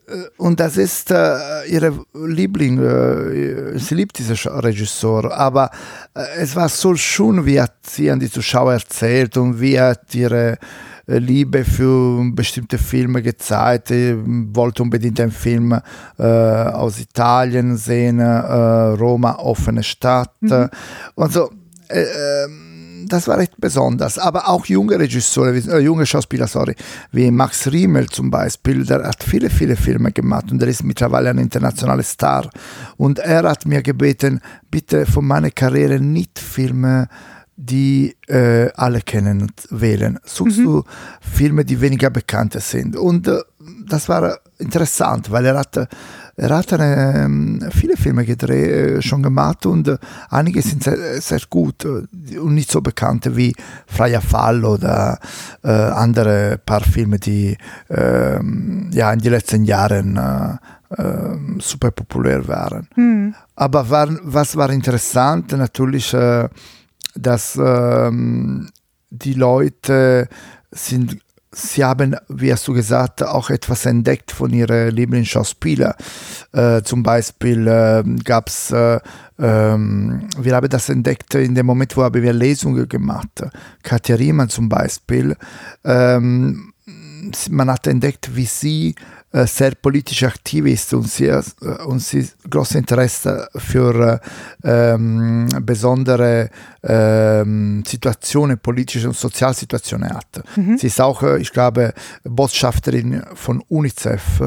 Äh, und das ist äh, ihre Liebling. Äh, sie liebt diesen Regisseur. Aber äh, es war so schön, wie hat sie an die Zuschauer erzählt und wie hat ihre Liebe für bestimmte Filme gezeigt. Ich wollte unbedingt einen Film äh, aus Italien sehen, Roma, offene Stadt. Mhm. Und so äh, ähm, das war echt besonders. Aber auch junge Regisseure, äh, junge Schauspieler, sorry, wie Max Riemel zum Beispiel, der hat viele, viele Filme gemacht und er ist mittlerweile ein internationaler Star. Und er hat mir gebeten, bitte von meiner Karriere nicht Filme die äh, alle kennen wählen. Suchst mhm. du Filme, die weniger bekannt sind. Und äh, das war interessant, weil er hat er hat eine, ähm, viele Filme gedreht, äh, schon gemacht und äh, einige sind sehr, sehr, gut äh, und nicht so bekannte wie Freier Fall oder äh, andere paar Filme, die äh, ja, in den letzten Jahren äh, ähm, super populär waren. Hm. Aber war, was war interessant, natürlich, dass ähm, die Leute sind Sie haben, wie hast du gesagt, auch etwas entdeckt von ihren Lieblingsschauspielern. Äh, zum Beispiel äh, gab es, äh, ähm, wir haben das entdeckt in dem Moment, wo haben wir Lesungen gemacht. Katja Riemann zum Beispiel. Ähm, man hat entdeckt, wie sie sehr politisch aktiv ist und sie, äh, und sie großes Interesse für ähm, besondere ähm, Situationen, politische und Sozialsituationen hat. Mhm. Sie ist auch, äh, ich glaube, Botschafterin von UNICEF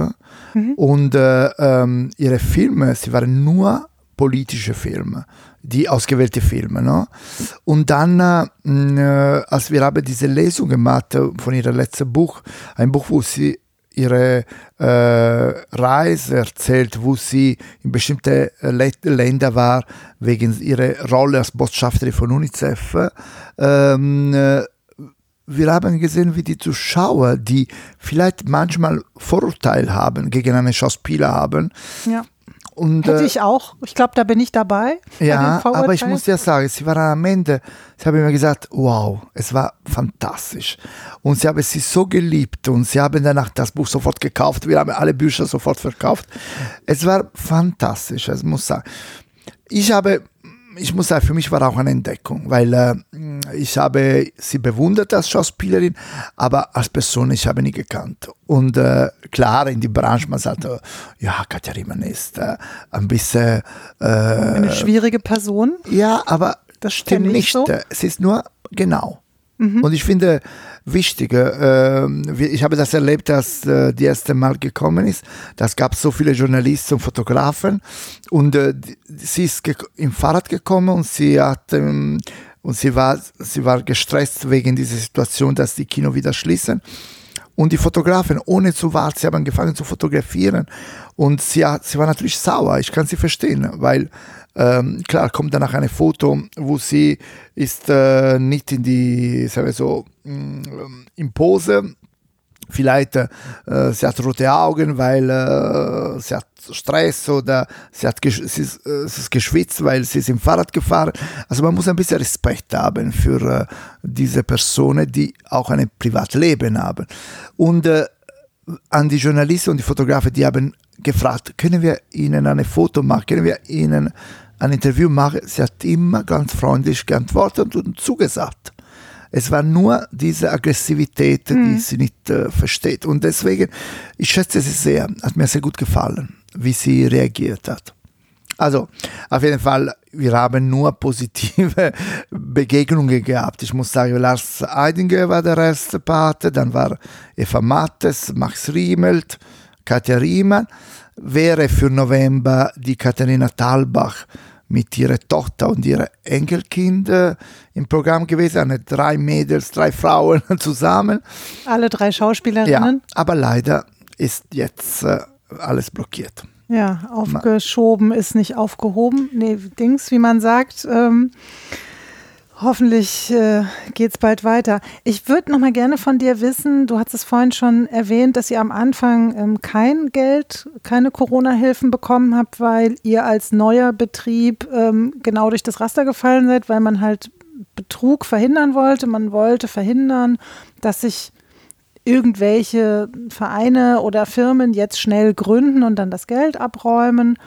mhm. und äh, ähm, ihre Filme, sie waren nur politische Filme, die ausgewählte Filme. No? Und dann, äh, als wir haben diese Lesung gemacht von ihrem letzten Buch, ein Buch, wo sie ihre äh, Reise erzählt, wo sie in bestimmten äh, Ländern war, wegen ihrer Rolle als Botschafterin von UNICEF. Ähm, äh, wir haben gesehen, wie die Zuschauer, die vielleicht manchmal Vorurteile haben, gegen einen Schauspieler haben, ja. Und, Hätte äh, ich auch. Ich glaube, da bin ich dabei. Ja, aber ich muss ja sagen, sie waren am Ende, sie haben mir gesagt, wow, es war fantastisch. Und sie haben sie so geliebt und sie haben danach das Buch sofort gekauft. Wir haben alle Bücher sofort verkauft. Es war fantastisch, ich muss sagen. Ich habe ich muss sagen, für mich war auch eine Entdeckung, weil äh, ich habe sie bewundert als Schauspielerin, aber als Person ich habe nie gekannt. Und äh, klar, in die Branche, man sagt, äh, ja, Katja Riemann ist äh, ein bisschen... Äh, eine schwierige Person? Ja, aber das stimmt nicht. So? Es ist nur genau. Mhm. Und ich finde wichtig, äh, ich habe das erlebt, als äh, die erste Mal gekommen ist. Das gab so viele Journalisten und Fotografen und äh, sie ist im Fahrrad gekommen und sie hat ähm, und sie war, sie war gestresst wegen dieser Situation, dass die Kino wieder schließen. Und die Fotografen, ohne zu warten, sie haben angefangen zu fotografieren. Und sie, sie war natürlich sauer, ich kann sie verstehen, weil ähm, klar kommt danach ein Foto, wo sie ist äh, nicht in die, sagen wir so, mm, in Pose, vielleicht äh, sie hat rote Augen, weil äh, sie hat Stress oder sie, hat sie, ist, äh, sie ist geschwitzt, weil sie ist im Fahrrad gefahren. Also man muss ein bisschen Respekt haben für äh, diese Personen, die auch ein Privatleben haben. Und äh, an die Journalisten und die Fotografen, die haben gefragt, können wir Ihnen ein Foto machen, können wir Ihnen ein Interview machen? Sie hat immer ganz freundlich geantwortet und zugesagt. Es war nur diese Aggressivität, die mhm. sie nicht äh, versteht. Und deswegen, ich schätze sie sehr, hat mir sehr gut gefallen, wie sie reagiert hat. Also, auf jeden Fall, wir haben nur positive (laughs) Begegnungen gehabt. Ich muss sagen, Lars Eidinger war der erste Pate, dann war Eva Mattes, Max Riemelt, Katja Riemann. Wäre für November die Katharina Talbach mit ihrer Tochter und ihrem Enkelkind äh, im Programm gewesen. Eine drei Mädels, drei Frauen (laughs) zusammen. Alle drei Schauspielerinnen. Ja, aber leider ist jetzt äh, alles blockiert. Ja, aufgeschoben ist nicht aufgehoben. Nee, Dings, wie man sagt. Ähm, Hoffentlich äh, geht es bald weiter. Ich würde noch mal gerne von dir wissen, du hast es vorhin schon erwähnt, dass ihr am Anfang ähm, kein Geld, keine Corona-Hilfen bekommen habt, weil ihr als neuer Betrieb ähm, genau durch das Raster gefallen seid, weil man halt Betrug verhindern wollte. Man wollte verhindern, dass sich irgendwelche Vereine oder Firmen jetzt schnell gründen und dann das Geld abräumen.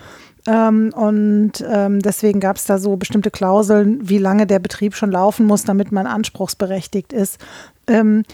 Ähm, und ähm, deswegen gab es da so bestimmte Klauseln, wie lange der Betrieb schon laufen muss, damit man anspruchsberechtigt ist. Ähm,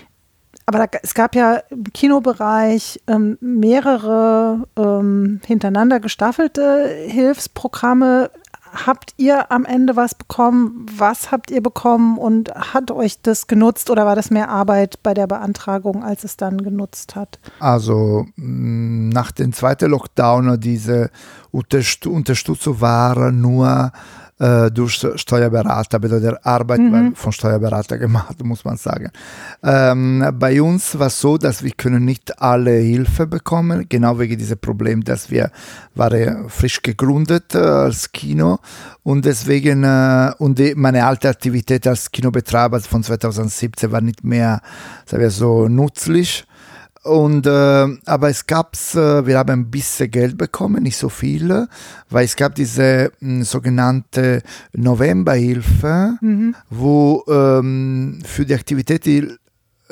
aber da, es gab ja im Kinobereich ähm, mehrere ähm, hintereinander gestaffelte Hilfsprogramme habt ihr am Ende was bekommen? Was habt ihr bekommen und hat euch das genutzt oder war das mehr Arbeit bei der Beantragung, als es dann genutzt hat? Also mm, nach dem zweiten Lockdown, diese Unterstützung war nur äh, durch Steuerberater, bedeutet Arbeit mhm. von Steuerberater (laughs) gemacht, muss man sagen. Ähm, bei uns war es so, dass wir können nicht alle Hilfe bekommen, genau wegen diesem Problem, dass wir waren frisch gegründet äh, als Kino und deswegen äh, und die, meine alte Aktivität als Kinobetreiber von 2017 war nicht mehr, sagen wir so, nützlich und, äh, aber es gab, äh, wir haben ein bisschen Geld bekommen, nicht so viel, weil es gab diese mh, hm, sogenannte Novemberhilfe, mhm. wo ähm, für die Aktivität, die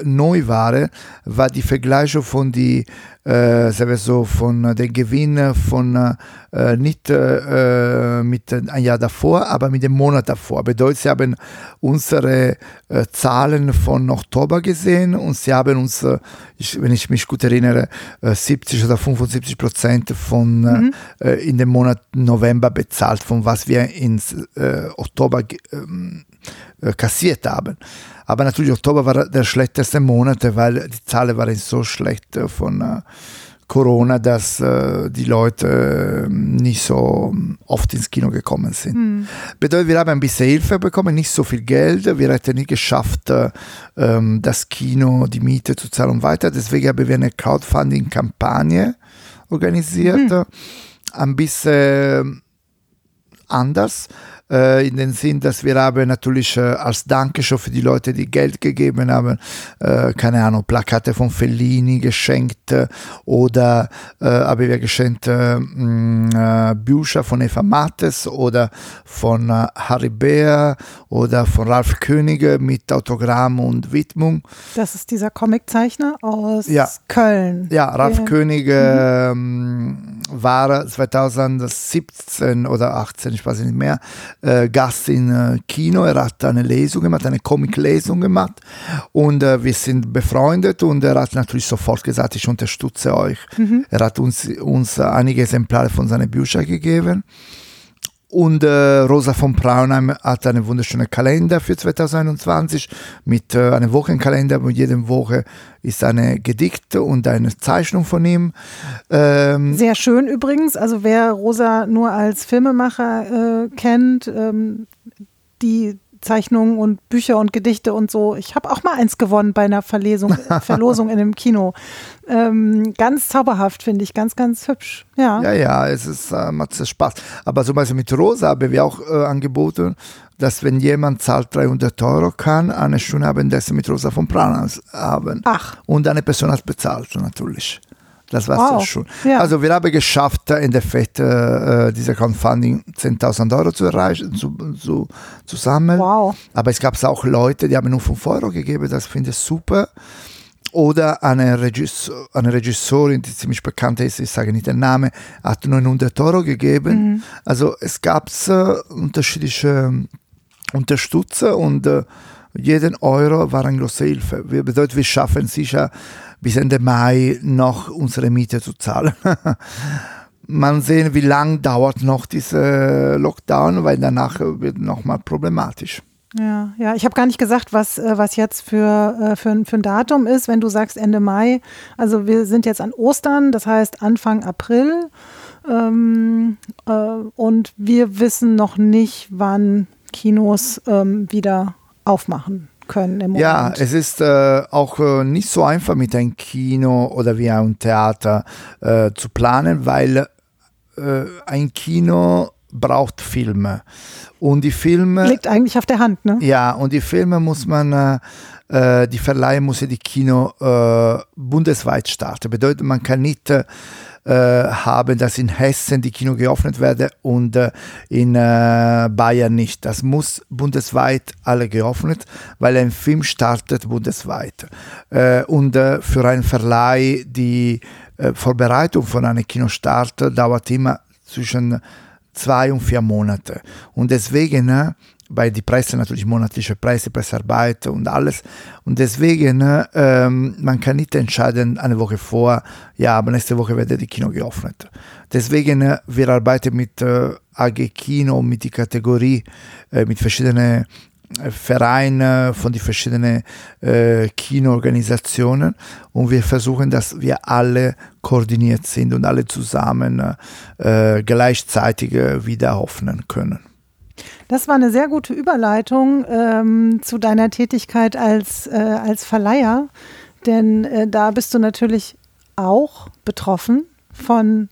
neu war, war die Vergleichung von die äh, so, von den Gewinn von äh, nicht äh, mit ein Jahr davor, aber mit dem Monat davor. Bedeutet, sie haben unsere äh, Zahlen von Oktober gesehen und sie haben uns, äh, ich, wenn ich mich gut erinnere, 70 äh, oder 75 Prozent von mhm. in dem Monat November bezahlt, von was wir in Oktober ähm, kassiert haben. Aber natürlich Oktober war der schlechteste Monat, weil die Zahlen waren so schlecht äh, von äh, Corona, dass äh, die Leute nicht so oft ins Kino gekommen sind. Mhm. Bedeutet, wir haben ein bisschen Hilfe bekommen, nicht so viel Geld. Wir hätten nicht geschafft, ähm, das Kino, die Miete zu zahlen und weiter. Deswegen haben wir eine Crowdfunding-Kampagne organisiert. Mhm. Ein bisschen anders äh, in den Sinn, dass wir haben natürlich äh, als Dankeschön für die Leute, die Geld gegeben haben, äh, keine Ahnung, Plakate von Fellini geschenkt äh, oder äh, haben wir geschenkt äh, mh, Bücher von Eva Mattes oder von Harry Beer oder von Ralf Könige mit Autogramm und Widmung. Das ist dieser Comiczeichner aus ja. Köln. Ja, Ralf Könige mhm. war 2017 oder 18, ich weiß nicht mehr, äh, Gast in äh, Kino. Er hat eine Lesung gemacht, eine Comic-Lesung gemacht und äh, wir sind befreundet und er hat natürlich sofort gesagt, ich unterstütze euch. Mhm. Er hat uns, uns einige Exemplare von seinen Büchern gegeben. Und äh, Rosa von Braunheim hat einen wunderschönen Kalender für 2021 mit äh, einem Wochenkalender, wo jede Woche ist eine Gedicht und eine Zeichnung von ihm. Ähm Sehr schön übrigens. Also wer Rosa nur als Filmemacher äh, kennt, ähm, die Zeichnungen und Bücher und Gedichte und so. Ich habe auch mal eins gewonnen bei einer Verlesung, (laughs) Verlosung in einem Kino. Ähm, ganz zauberhaft, finde ich, ganz, ganz hübsch. Ja, ja, ja es ist, äh, macht Spaß. Aber zum Beispiel mit Rosa haben wir auch äh, angeboten, dass wenn jemand zahlt 300 Euro, kann eine schöne Abendessen mit Rosa von Pranas haben. Ach. Und eine Person hat bezahlt, natürlich. Das war Wow. sehr schön. Ja. Also wir haben geschafft, in der Fett äh, diese Crowdfunding 10.000 Euro zu erreichen, zu, zu, zu sammeln. Wow. Aber es gab auch Leute, die haben nur 5 Euro gegeben, das finde ich super. Oder eine, Regis eine Regisseurin, die ziemlich bekannt ist, ich sage nicht den Namen, hat 900 Euro gegeben. Also es gab äh, unterschiedliche Unterstützer und äh, jeden Euro war eine große Hilfe. Wir bedeutet, wir schaffen sicher bis Ende Mai noch unsere Miete zu zahlen. (laughs) Man sehen, wie lange dauert noch dieser Lockdown, weil danach wird nochmal problematisch. Ja, ja, ich habe gar nicht gesagt, was, äh, was jetzt für, äh, für, für ein Datum ist, wenn du sagst Ende Mai. Also wir sind jetzt an Ostern, das heißt Anfang April. Ähm, äh, und wir wissen noch nicht, wann Kinos ähm, wieder aufmachen können im Moment. Ja, es ist äh, auch äh, nicht so einfach mit einem Kino oder wie ein Theater äh, zu planen, weil äh, ein Kino braucht Filme. Und die Filme. Liegt eigentlich auf der Hand, ne? Ja, und die Filme muss man, äh, äh, die Verleihe muss ja die Kino bundesweit starten. Bedeutet, man kann nicht haben, dass in Hessen die Kino geöffnet werden und äh, in äh, Bayern nicht. Das muss bundesweit alle geöffnet, weil ein Film startet bundesweit. Äh, und äh, für einen Verleih die äh, Vorbereitung von einem Kinostart dauert immer zwischen zwei und vier Monate. Und deswegen, äh, bei die Presse natürlich monatliche Presse, Pressearbeit und alles. Und deswegen, äh, ähm, man kann nicht entscheiden eine Woche vor, ja, aber nächste Woche wird die Kino geöffnet. Deswegen, äh, wir arbeiten mit äh, AG Kino, mit die Kategorie, äh, mit verschiedenen äh, Vereinen von den verschiedenen äh, Kinoorganisationen und wir versuchen, dass wir alle koordiniert sind und alle zusammen äh, gleichzeitig wieder öffnen können. Das war eine sehr gute Überleitung ähm, zu deiner Tätigkeit als, äh, als Verleiher, denn äh, da bist du natürlich auch betroffen von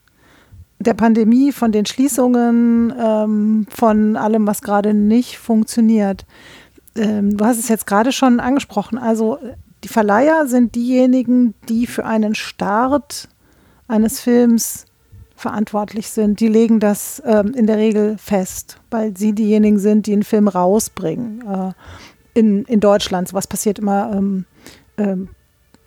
der Pandemie, von den Schließungen, ähm, von allem, was gerade nicht funktioniert. Ähm, du hast es jetzt gerade schon angesprochen. Also die Verleiher sind diejenigen, die für einen Start eines Films verantwortlich sind. Die legen das ähm, in der Regel fest, weil sie diejenigen sind, die einen Film rausbringen. Äh, in, in Deutschland, sowas passiert immer ähm, ähm,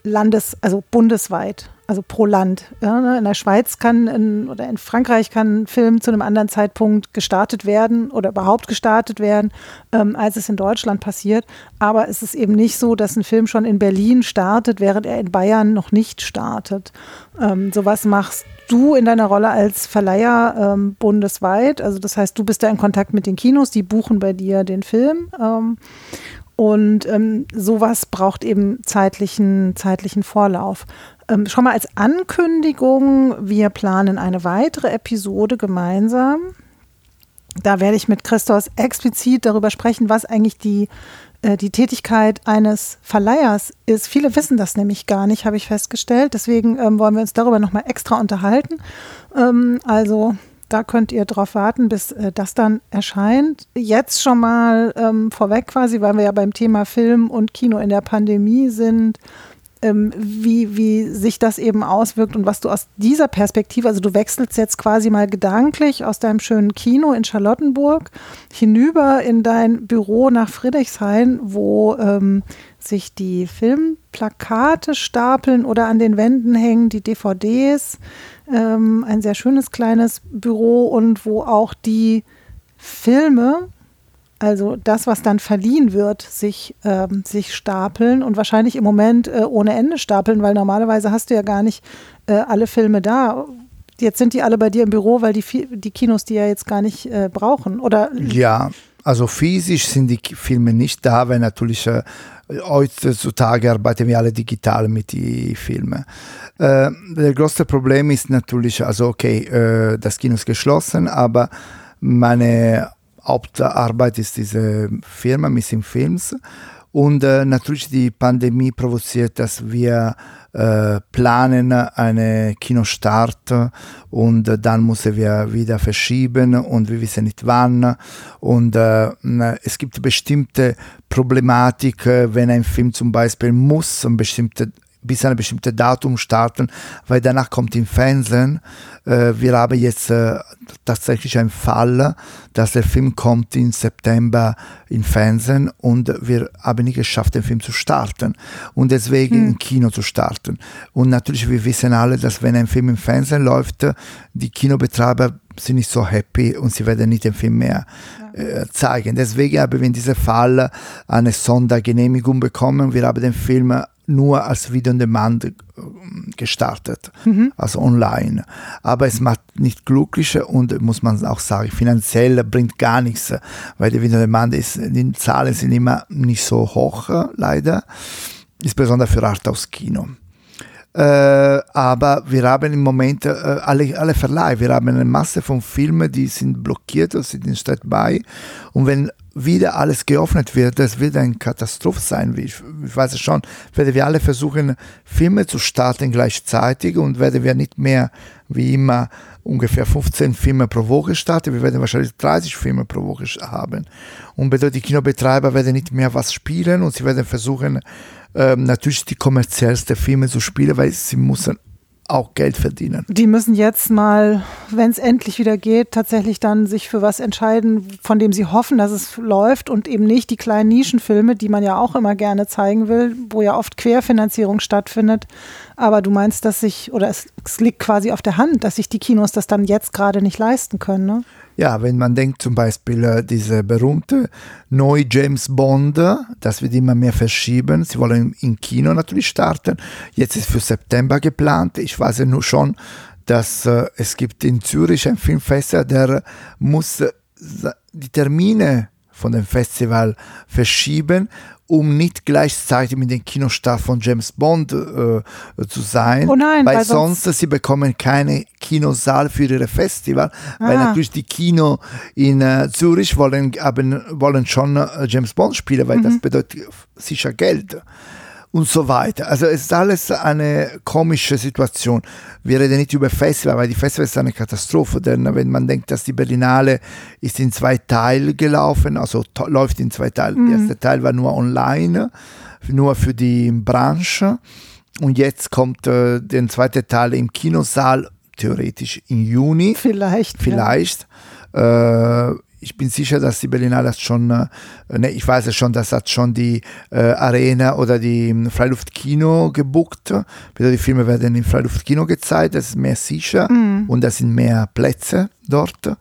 landes-, also bundesweit, also pro Land. Ja, ne? In der Schweiz kann in, oder in Frankreich kann ein Film zu einem anderen Zeitpunkt gestartet werden oder überhaupt gestartet werden, ähm, als es in Deutschland passiert. Aber es ist eben nicht so, dass ein Film schon in Berlin startet, während er in Bayern noch nicht startet. Ähm, sowas machst du in deiner Rolle als Verleiher ähm, bundesweit. Also das heißt, du bist da in Kontakt mit den Kinos, die buchen bei dir den Film. Ähm, und ähm, sowas braucht eben zeitlichen, zeitlichen Vorlauf. Ähm, schon mal als Ankündigung, wir planen eine weitere Episode gemeinsam. Da werde ich mit Christos explizit darüber sprechen, was eigentlich die, die Tätigkeit eines Verleihers ist. Viele wissen das nämlich gar nicht, habe ich festgestellt. Deswegen ähm, wollen wir uns darüber nochmal extra unterhalten. Ähm, also da könnt ihr drauf warten, bis äh, das dann erscheint. Jetzt schon mal ähm, vorweg quasi, weil wir ja beim Thema Film und Kino in der Pandemie sind, ähm, wie, wie sich das eben auswirkt und was du aus dieser Perspektive, also du wechselst jetzt quasi mal gedanklich aus deinem schönen Kino in Charlottenburg hinüber in dein Büro nach Friedrichshain, wo ähm, sich die Filmplakate stapeln oder an den Wänden hängen, die DVDs. Ähm, ein sehr schönes kleines Büro und wo auch die Filme, also das, was dann verliehen wird, sich, ähm, sich stapeln und wahrscheinlich im Moment äh, ohne Ende stapeln, weil normalerweise hast du ja gar nicht äh, alle Filme da. Jetzt sind die alle bei dir im Büro, weil die, die Kinos die ja jetzt gar nicht äh, brauchen. Oder Ja, also physisch sind die Filme nicht da, weil natürlich äh, heutzutage arbeiten wir alle digital mit den Filmen. Äh, das größte Problem ist natürlich, also okay, äh, das Kino ist geschlossen, aber meine Hauptarbeit ist diese Firma Missing Films. Und äh, natürlich die Pandemie provoziert, dass wir äh, planen einen Kinostart und äh, dann müssen wir wieder verschieben und wir wissen nicht wann. Und äh, es gibt bestimmte Problematik, wenn ein Film zum Beispiel muss eine bestimmte bis ein bestimmtes Datum starten, weil danach kommt im Fernsehen. Äh, wir haben jetzt äh, tatsächlich einen Fall, dass der Film kommt im September im Fernsehen und wir haben nicht geschafft, den Film zu starten und deswegen hm. im Kino zu starten. Und natürlich, wir wissen alle, dass wenn ein Film im Fernsehen läuft, die Kinobetreiber sind nicht so happy und sie werden nicht den Film mehr äh, zeigen. Deswegen haben wir in diesem Fall eine Sondergenehmigung bekommen. Wir haben den Film nur als Video on Demand äh, gestartet, mhm. also online. Aber es macht nicht glücklicher und muss man auch sagen, finanziell bringt gar nichts, weil der Video on Demand ist, die Zahlen sind immer nicht so hoch, leider, insbesondere für Arthouse-Kino. Äh, aber wir haben im Moment äh, alle, alle Verleihe, wir haben eine Masse von Filmen, die sind blockiert und sind in Standby. Und wenn wieder alles geöffnet wird, das wird eine Katastrophe sein. Ich, ich weiß es schon, werden wir alle versuchen, Filme zu starten gleichzeitig und werden wir nicht mehr wie immer ungefähr 15 Filme pro Woche starten. Wir werden wahrscheinlich 30 Filme pro Woche haben. Und bedeutet, die Kinobetreiber werden nicht mehr was spielen und sie werden versuchen, ähm, natürlich die kommerziellsten Filme zu spielen, weil sie müssen auch Geld verdienen. Die müssen jetzt mal, wenn es endlich wieder geht, tatsächlich dann sich für was entscheiden, von dem sie hoffen, dass es läuft und eben nicht die kleinen Nischenfilme, die man ja auch immer gerne zeigen will, wo ja oft Querfinanzierung stattfindet. Aber du meinst, dass sich, oder es, es liegt quasi auf der Hand, dass sich die Kinos das dann jetzt gerade nicht leisten können, ne? Ja, wenn man denkt zum Beispiel äh, diese berühmte neue James Bond, das wird immer mehr verschieben. Sie wollen im Kino natürlich starten. Jetzt ist für September geplant. Ich weiß ja nur schon, dass äh, es gibt in Zürich ein Filmfestival, der muss äh, die Termine von dem Festival verschieben, um nicht gleichzeitig mit dem Kinostart von James Bond äh, zu sein. Oh nein, weil, weil sonst, sonst sie bekommen keine Kinosaal für ihre Festival, ah. weil natürlich die Kino in äh, Zürich wollen, haben, wollen schon äh, James Bond spielen, weil mhm. das bedeutet sicher Geld und so weiter. Also es ist alles eine komische Situation. Wir reden nicht über Festival, weil die Festival ist eine Katastrophe, denn wenn man denkt, dass die Berlinale ist in zwei Teilen gelaufen, also läuft in zwei Teilen. Mhm. Der erste Teil war nur online, nur für die Branche und jetzt kommt äh, der zweite Teil im Kinosaal, theoretisch im Juni. Vielleicht. Vielleicht. Ja. Äh, ich bin sicher, dass die Berlinale schon, äh, ne, ich weiß es schon, das hat schon die äh, Arena oder die ähm, Freiluftkino gebucht. Die Filme werden im Freiluftkino gezeigt, das ist mehr sicher mm. und da sind mehr Plätze dort.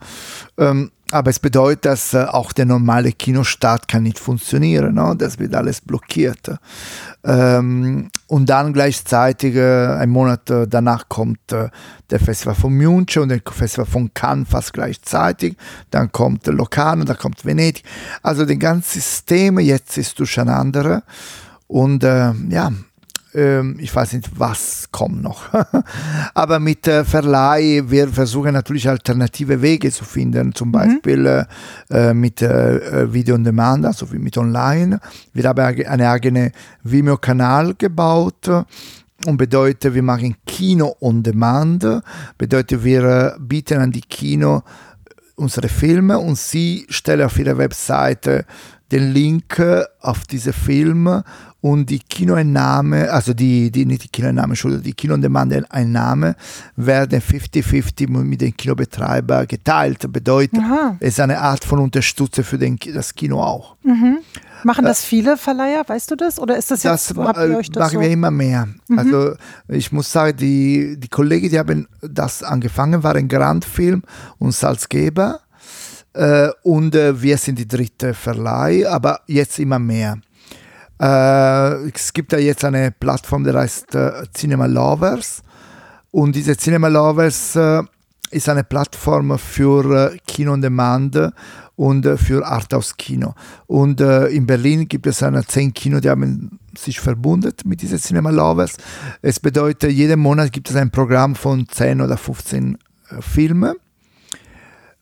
Ähm, aber es bedeutet, dass äh, auch der normale Kinostart kann nicht funktionieren. No? Das wird alles blockiert. Ähm, und dann gleichzeitig, äh, ein Monat äh, danach, kommt äh, der Festival von München und der Festival von Cannes fast gleichzeitig. Dann kommt Locarno, dann kommt Venedig. Also das ganze System jetzt ist durcheinander. Und äh, ja, ich weiß nicht, was kommt noch. (laughs) Aber mit äh, Verleih, wir versuchen natürlich alternative Wege zu finden, zum mhm. Beispiel äh, mit Video on Demand, also mit Online. Wir haben eine eigene Vimeo-Kanal gebaut und bedeutet, wir machen Kino on Demand, bedeutet, wir bieten an die Kino unsere Filme und sie stellen auf ihrer Webseite den Link auf diese Filme und die Kinoeinnahme, also die, die nicht die Kinoeinnahme, Entschuldigung, die Kino-on-Demand-Einnahme werden 50-50 mit dem Kinobetreiber geteilt. Bedeutet, Aha. es ist eine Art von Unterstützung für den, das Kino auch. Mhm. Machen das viele Verleiher, weißt du das? Oder ist das jetzt, das, habt ihr euch das machen so? wir immer mehr. Mhm. Also ich muss sagen, die, die Kollegen, die haben das angefangen, waren Grandfilm und Salzgeber. Äh, und äh, wir sind die dritte Verleih, aber jetzt immer mehr. Äh, es gibt ja jetzt eine Plattform, die heißt äh, Cinema Lovers. Und diese Cinema Lovers äh, ist eine Plattform für Kino on Demand und für Arthouse-Kino. Und äh, in Berlin gibt es eine zehn Kino, die haben sich verbunden mit diesen Cinema Lovers. Es bedeutet, jeden Monat gibt es ein Programm von 10 oder 15 Filmen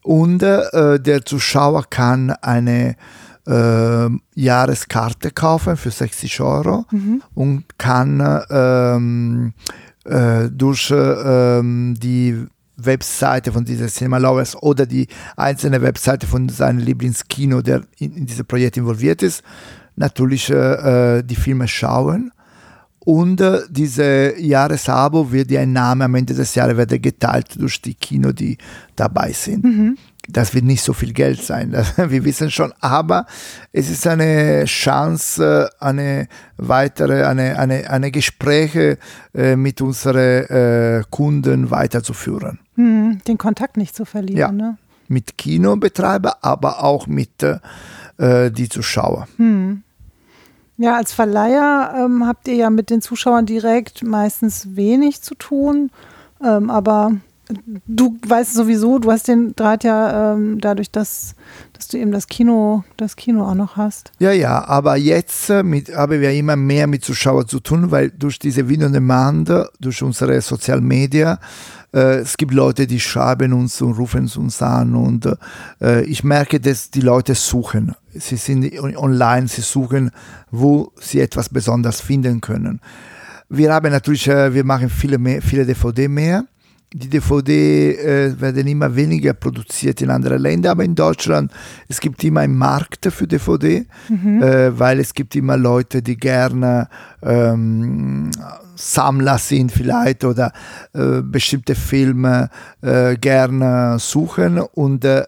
Und der Zuschauer kann eine äh, Jahreskarte kaufen für 60 Euro mhm. und kann ähm, äh, durch ähm, die Webseite von dieser Cinema Lovers oder die einzelne Webseite von seinem Lieblingskino, der in, in dieses Projekt involviert ist, natürlich äh, die Filme schauen. Und äh, diese Jahresabo wird die Einnahme am Ende des Jahres wird geteilt durch die Kino, die dabei sind. Mhm das wird nicht so viel Geld sein, (laughs) wir wissen schon, aber es ist eine Chance, eine weitere, eine, eine, eine Gespräche äh, mit unseren äh, Kunden weiterzuführen. Hm, den Kontakt nicht zu verlieren. Ja, ne? mit Kinobetreiber, aber auch mit äh, die Zuschauer. Hm. Ja, als Verleiher ähm, habt ihr ja mit den Zuschauern direkt meistens wenig zu tun, ähm, aber du weißt sowieso, du hast den Draht ja ähm, dadurch, dass, dass du eben das Kino, das Kino auch noch hast. Ja, ja, aber jetzt äh, mit, haben wir immer mehr mit Zuschauern zu tun, weil durch diese Video Demand, durch unsere Social Media, äh, es gibt Leute, die schreiben uns und rufen uns an und äh, ich merke, dass die Leute suchen. Sie sind online, sie suchen, wo sie etwas besonders finden können. Wir haben natürlich, äh, wir machen viele, mehr, viele DVD mehr die DVD äh, werden immer weniger produziert in anderen Ländern, aber in Deutschland es gibt immer einen Markt für DVD, mhm. äh, weil es gibt immer Leute, die gerne ähm, Sammler sind vielleicht oder äh, bestimmte Filme äh, gerne suchen und äh,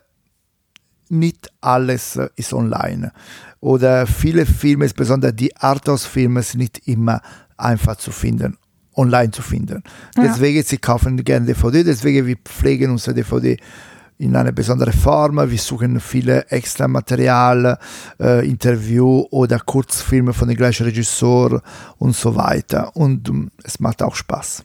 nicht alles ist online. Oder viele Filme, insbesondere die Arthouse-Filme, sind nicht immer einfach zu finden online zu finden. Ja. Deswegen, sie kaufen gerne DVD, deswegen wir pflegen unsere DVD in eine besondere Form. Wir suchen viele extra Material, äh, Interview oder Kurzfilme von dem gleichen Regisseur und so weiter. Und um, es macht auch Spaß.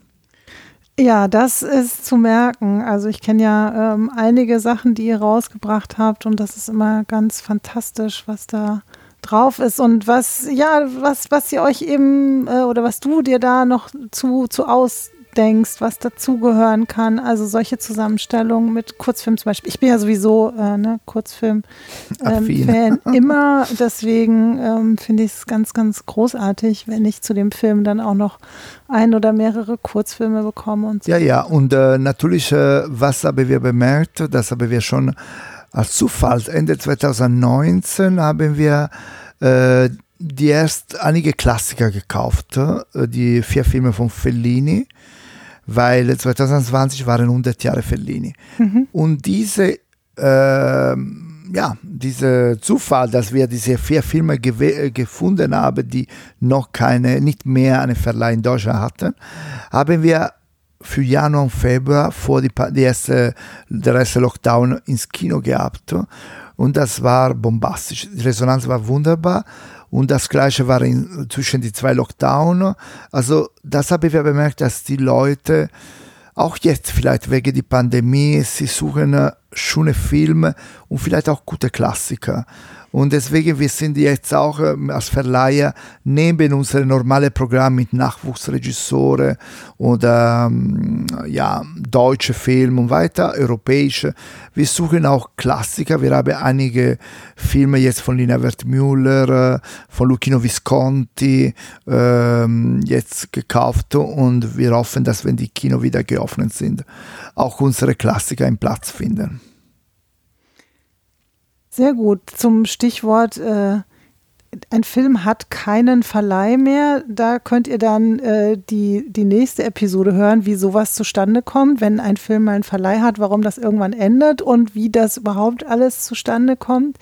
Ja, das ist zu merken. Also ich kenne ja ähm, einige Sachen, die ihr rausgebracht habt und das ist immer ganz fantastisch, was da drauf ist und was, ja, was, was ihr euch eben äh, oder was du dir da noch zu, zu ausdenkst, was dazugehören kann. Also solche Zusammenstellungen mit Kurzfilm zum Beispiel. Ich bin ja sowieso äh, ne, Kurzfilm-Fan ähm, (laughs) immer. Deswegen ähm, finde ich es ganz, ganz großartig, wenn ich zu dem Film dann auch noch ein oder mehrere Kurzfilme bekomme. Und so. Ja, ja, und äh, natürlich, äh, was haben wir bemerkt, das haben wir schon als Zufall, Ende 2019 haben wir äh, die erst einige Klassiker gekauft, äh, die vier Filme von Fellini, weil 2020 waren 100 Jahre Fellini. Mhm. Und diese äh, ja, dieser Zufall, dass wir diese vier Filme gefunden haben, die noch keine, nicht mehr einen Verleih in Deutschland hatten, haben wir für Januar und Februar vor die, die erste, der erste Lockdown ins Kino gehabt. Und das war bombastisch. Die Resonanz war wunderbar. Und das Gleiche war in, zwischen die zwei Lockdown. Also das habe ich bemerkt, dass die Leute, auch jetzt vielleicht wegen der Pandemie, sie suchen schöne Filme und vielleicht auch gute Klassiker. Und deswegen, wir sind jetzt auch ähm, als Verleiher neben unserem normalen Programm mit Nachwuchsregissoren oder ähm, ja, deutsche Filme und weiter, europäische. Wir suchen auch Klassiker. Wir haben einige Filme jetzt von Lina Wertmüller, äh, von Lucchino Visconti ähm, jetzt gekauft und wir hoffen, dass wenn die Kino wieder geöffnet sind, auch unsere Klassiker einen Platz finden. Sehr gut. Zum Stichwort, äh, ein Film hat keinen Verleih mehr. Da könnt ihr dann äh, die, die nächste Episode hören, wie sowas zustande kommt, wenn ein Film mal einen Verleih hat, warum das irgendwann endet und wie das überhaupt alles zustande kommt.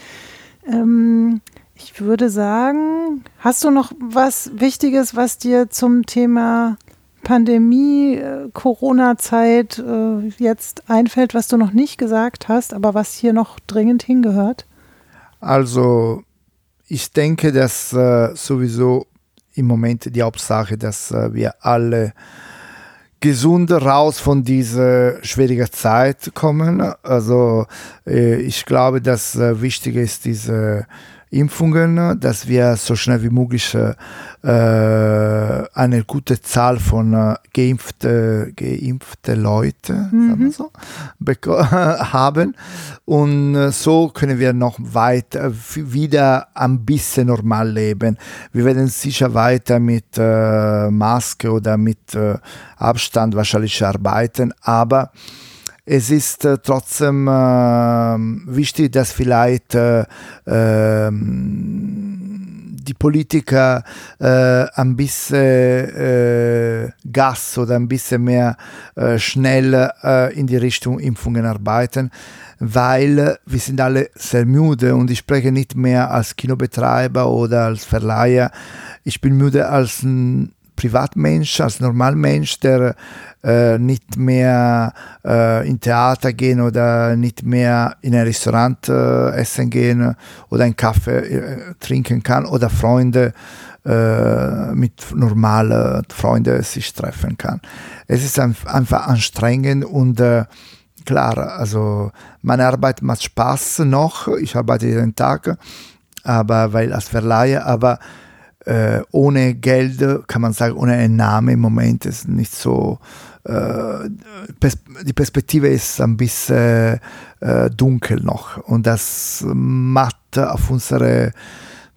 Ähm, ich würde sagen, hast du noch was Wichtiges, was dir zum Thema Pandemie, äh, Corona-Zeit äh, jetzt einfällt, was du noch nicht gesagt hast, aber was hier noch dringend hingehört? Also, ich denke, dass äh, sowieso im Moment die Hauptsache, dass wir alle gesund raus von dieser schwierigen Zeit kommen. Also, ich glaube, das Wichtige ist diese Impfungen, dass wir so schnell wie möglich äh, eine gute Zahl von äh, geimpfte, geimpfte Leute mhm. so, (laughs) haben. Und äh, so können wir noch weiter wieder ein bisschen normal leben. Wir werden sicher weiter mit äh, Maske oder mit äh, Abstand wahrscheinlich arbeiten, aber es ist äh, trotzdem äh, wichtig, dass vielleicht äh, ähm, die Politiker äh, ein bisschen äh, Gas oder ein bisschen mehr äh, schnell in die Richtung Impfungen arbeiten, weil wir sind alle sehr müde und ich spreche nicht mehr als Kinobetreiber oder als Verleiher. Ich bin müde als ein Privatmensch, als Normalmensch, der äh, nicht mehr äh, in Theater gehen oder nicht mehr in ein Restaurant äh, essen gehen oder einen Kaffee äh, trinken kann oder Freunde äh, mit normalen Freunden sich treffen kann. Es ist einfach anstrengend und äh, klar, also meine Arbeit macht Spaß noch. Ich arbeite jeden Tag, aber weil als Verleiher, aber äh, ohne Geld, kann man sagen, ohne einen Namen im Moment ist nicht so. Äh, die Perspektive ist ein bisschen äh, dunkel noch und das macht auf unsere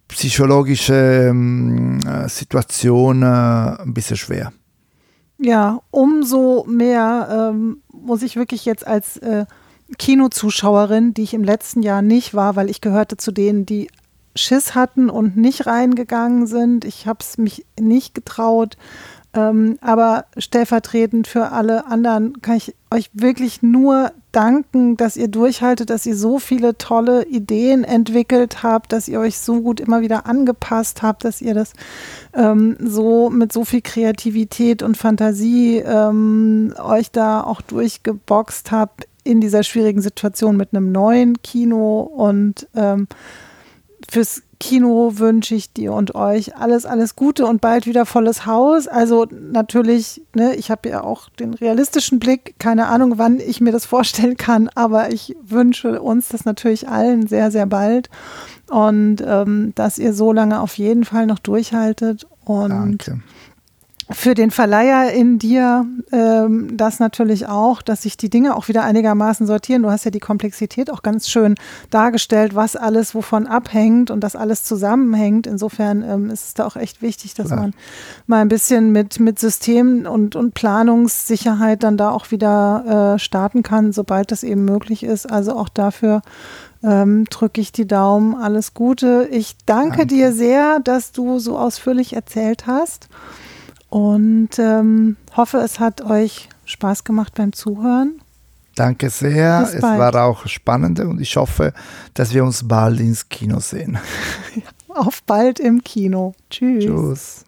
psychologische ähm, Situation äh, ein bisschen schwer. Ja, umso mehr ähm, muss ich wirklich jetzt als Kinozuschauerin, die ich im letzten Jahr nicht war, weil ich gehörte zu denen, die Schiss hatten und nicht reingegangen sind. Ich habe es mich nicht getraut. Ähm, aber stellvertretend für alle anderen kann ich euch wirklich nur danken, dass ihr durchhaltet, dass ihr so viele tolle Ideen entwickelt habt, dass ihr euch so gut immer wieder angepasst habt, dass ihr das ähm, so mit so viel Kreativität und Fantasie ähm, euch da auch durchgeboxt habt in dieser schwierigen Situation mit einem neuen Kino und ähm, fürs Kino wünsche ich dir und euch alles, alles Gute und bald wieder volles Haus. Also natürlich, ne, ich habe ja auch den realistischen Blick, keine Ahnung, wann ich mir das vorstellen kann, aber ich wünsche uns das natürlich allen sehr, sehr bald. Und ähm, dass ihr so lange auf jeden Fall noch durchhaltet und Danke für den Verleiher in dir ähm, das natürlich auch, dass sich die Dinge auch wieder einigermaßen sortieren. Du hast ja die Komplexität auch ganz schön dargestellt, was alles wovon abhängt und dass alles zusammenhängt. Insofern ähm, ist es da auch echt wichtig, dass Klar. man mal ein bisschen mit, mit Systemen und, und Planungssicherheit dann da auch wieder äh, starten kann, sobald das eben möglich ist. Also auch dafür ähm, drücke ich die Daumen. Alles Gute. Ich danke, danke dir sehr, dass du so ausführlich erzählt hast und ähm, hoffe, es hat euch Spaß gemacht beim Zuhören. Danke sehr. Es war auch spannend und ich hoffe, dass wir uns bald ins Kino sehen. (laughs) Auf bald im Kino. Tschüss. Tschüss.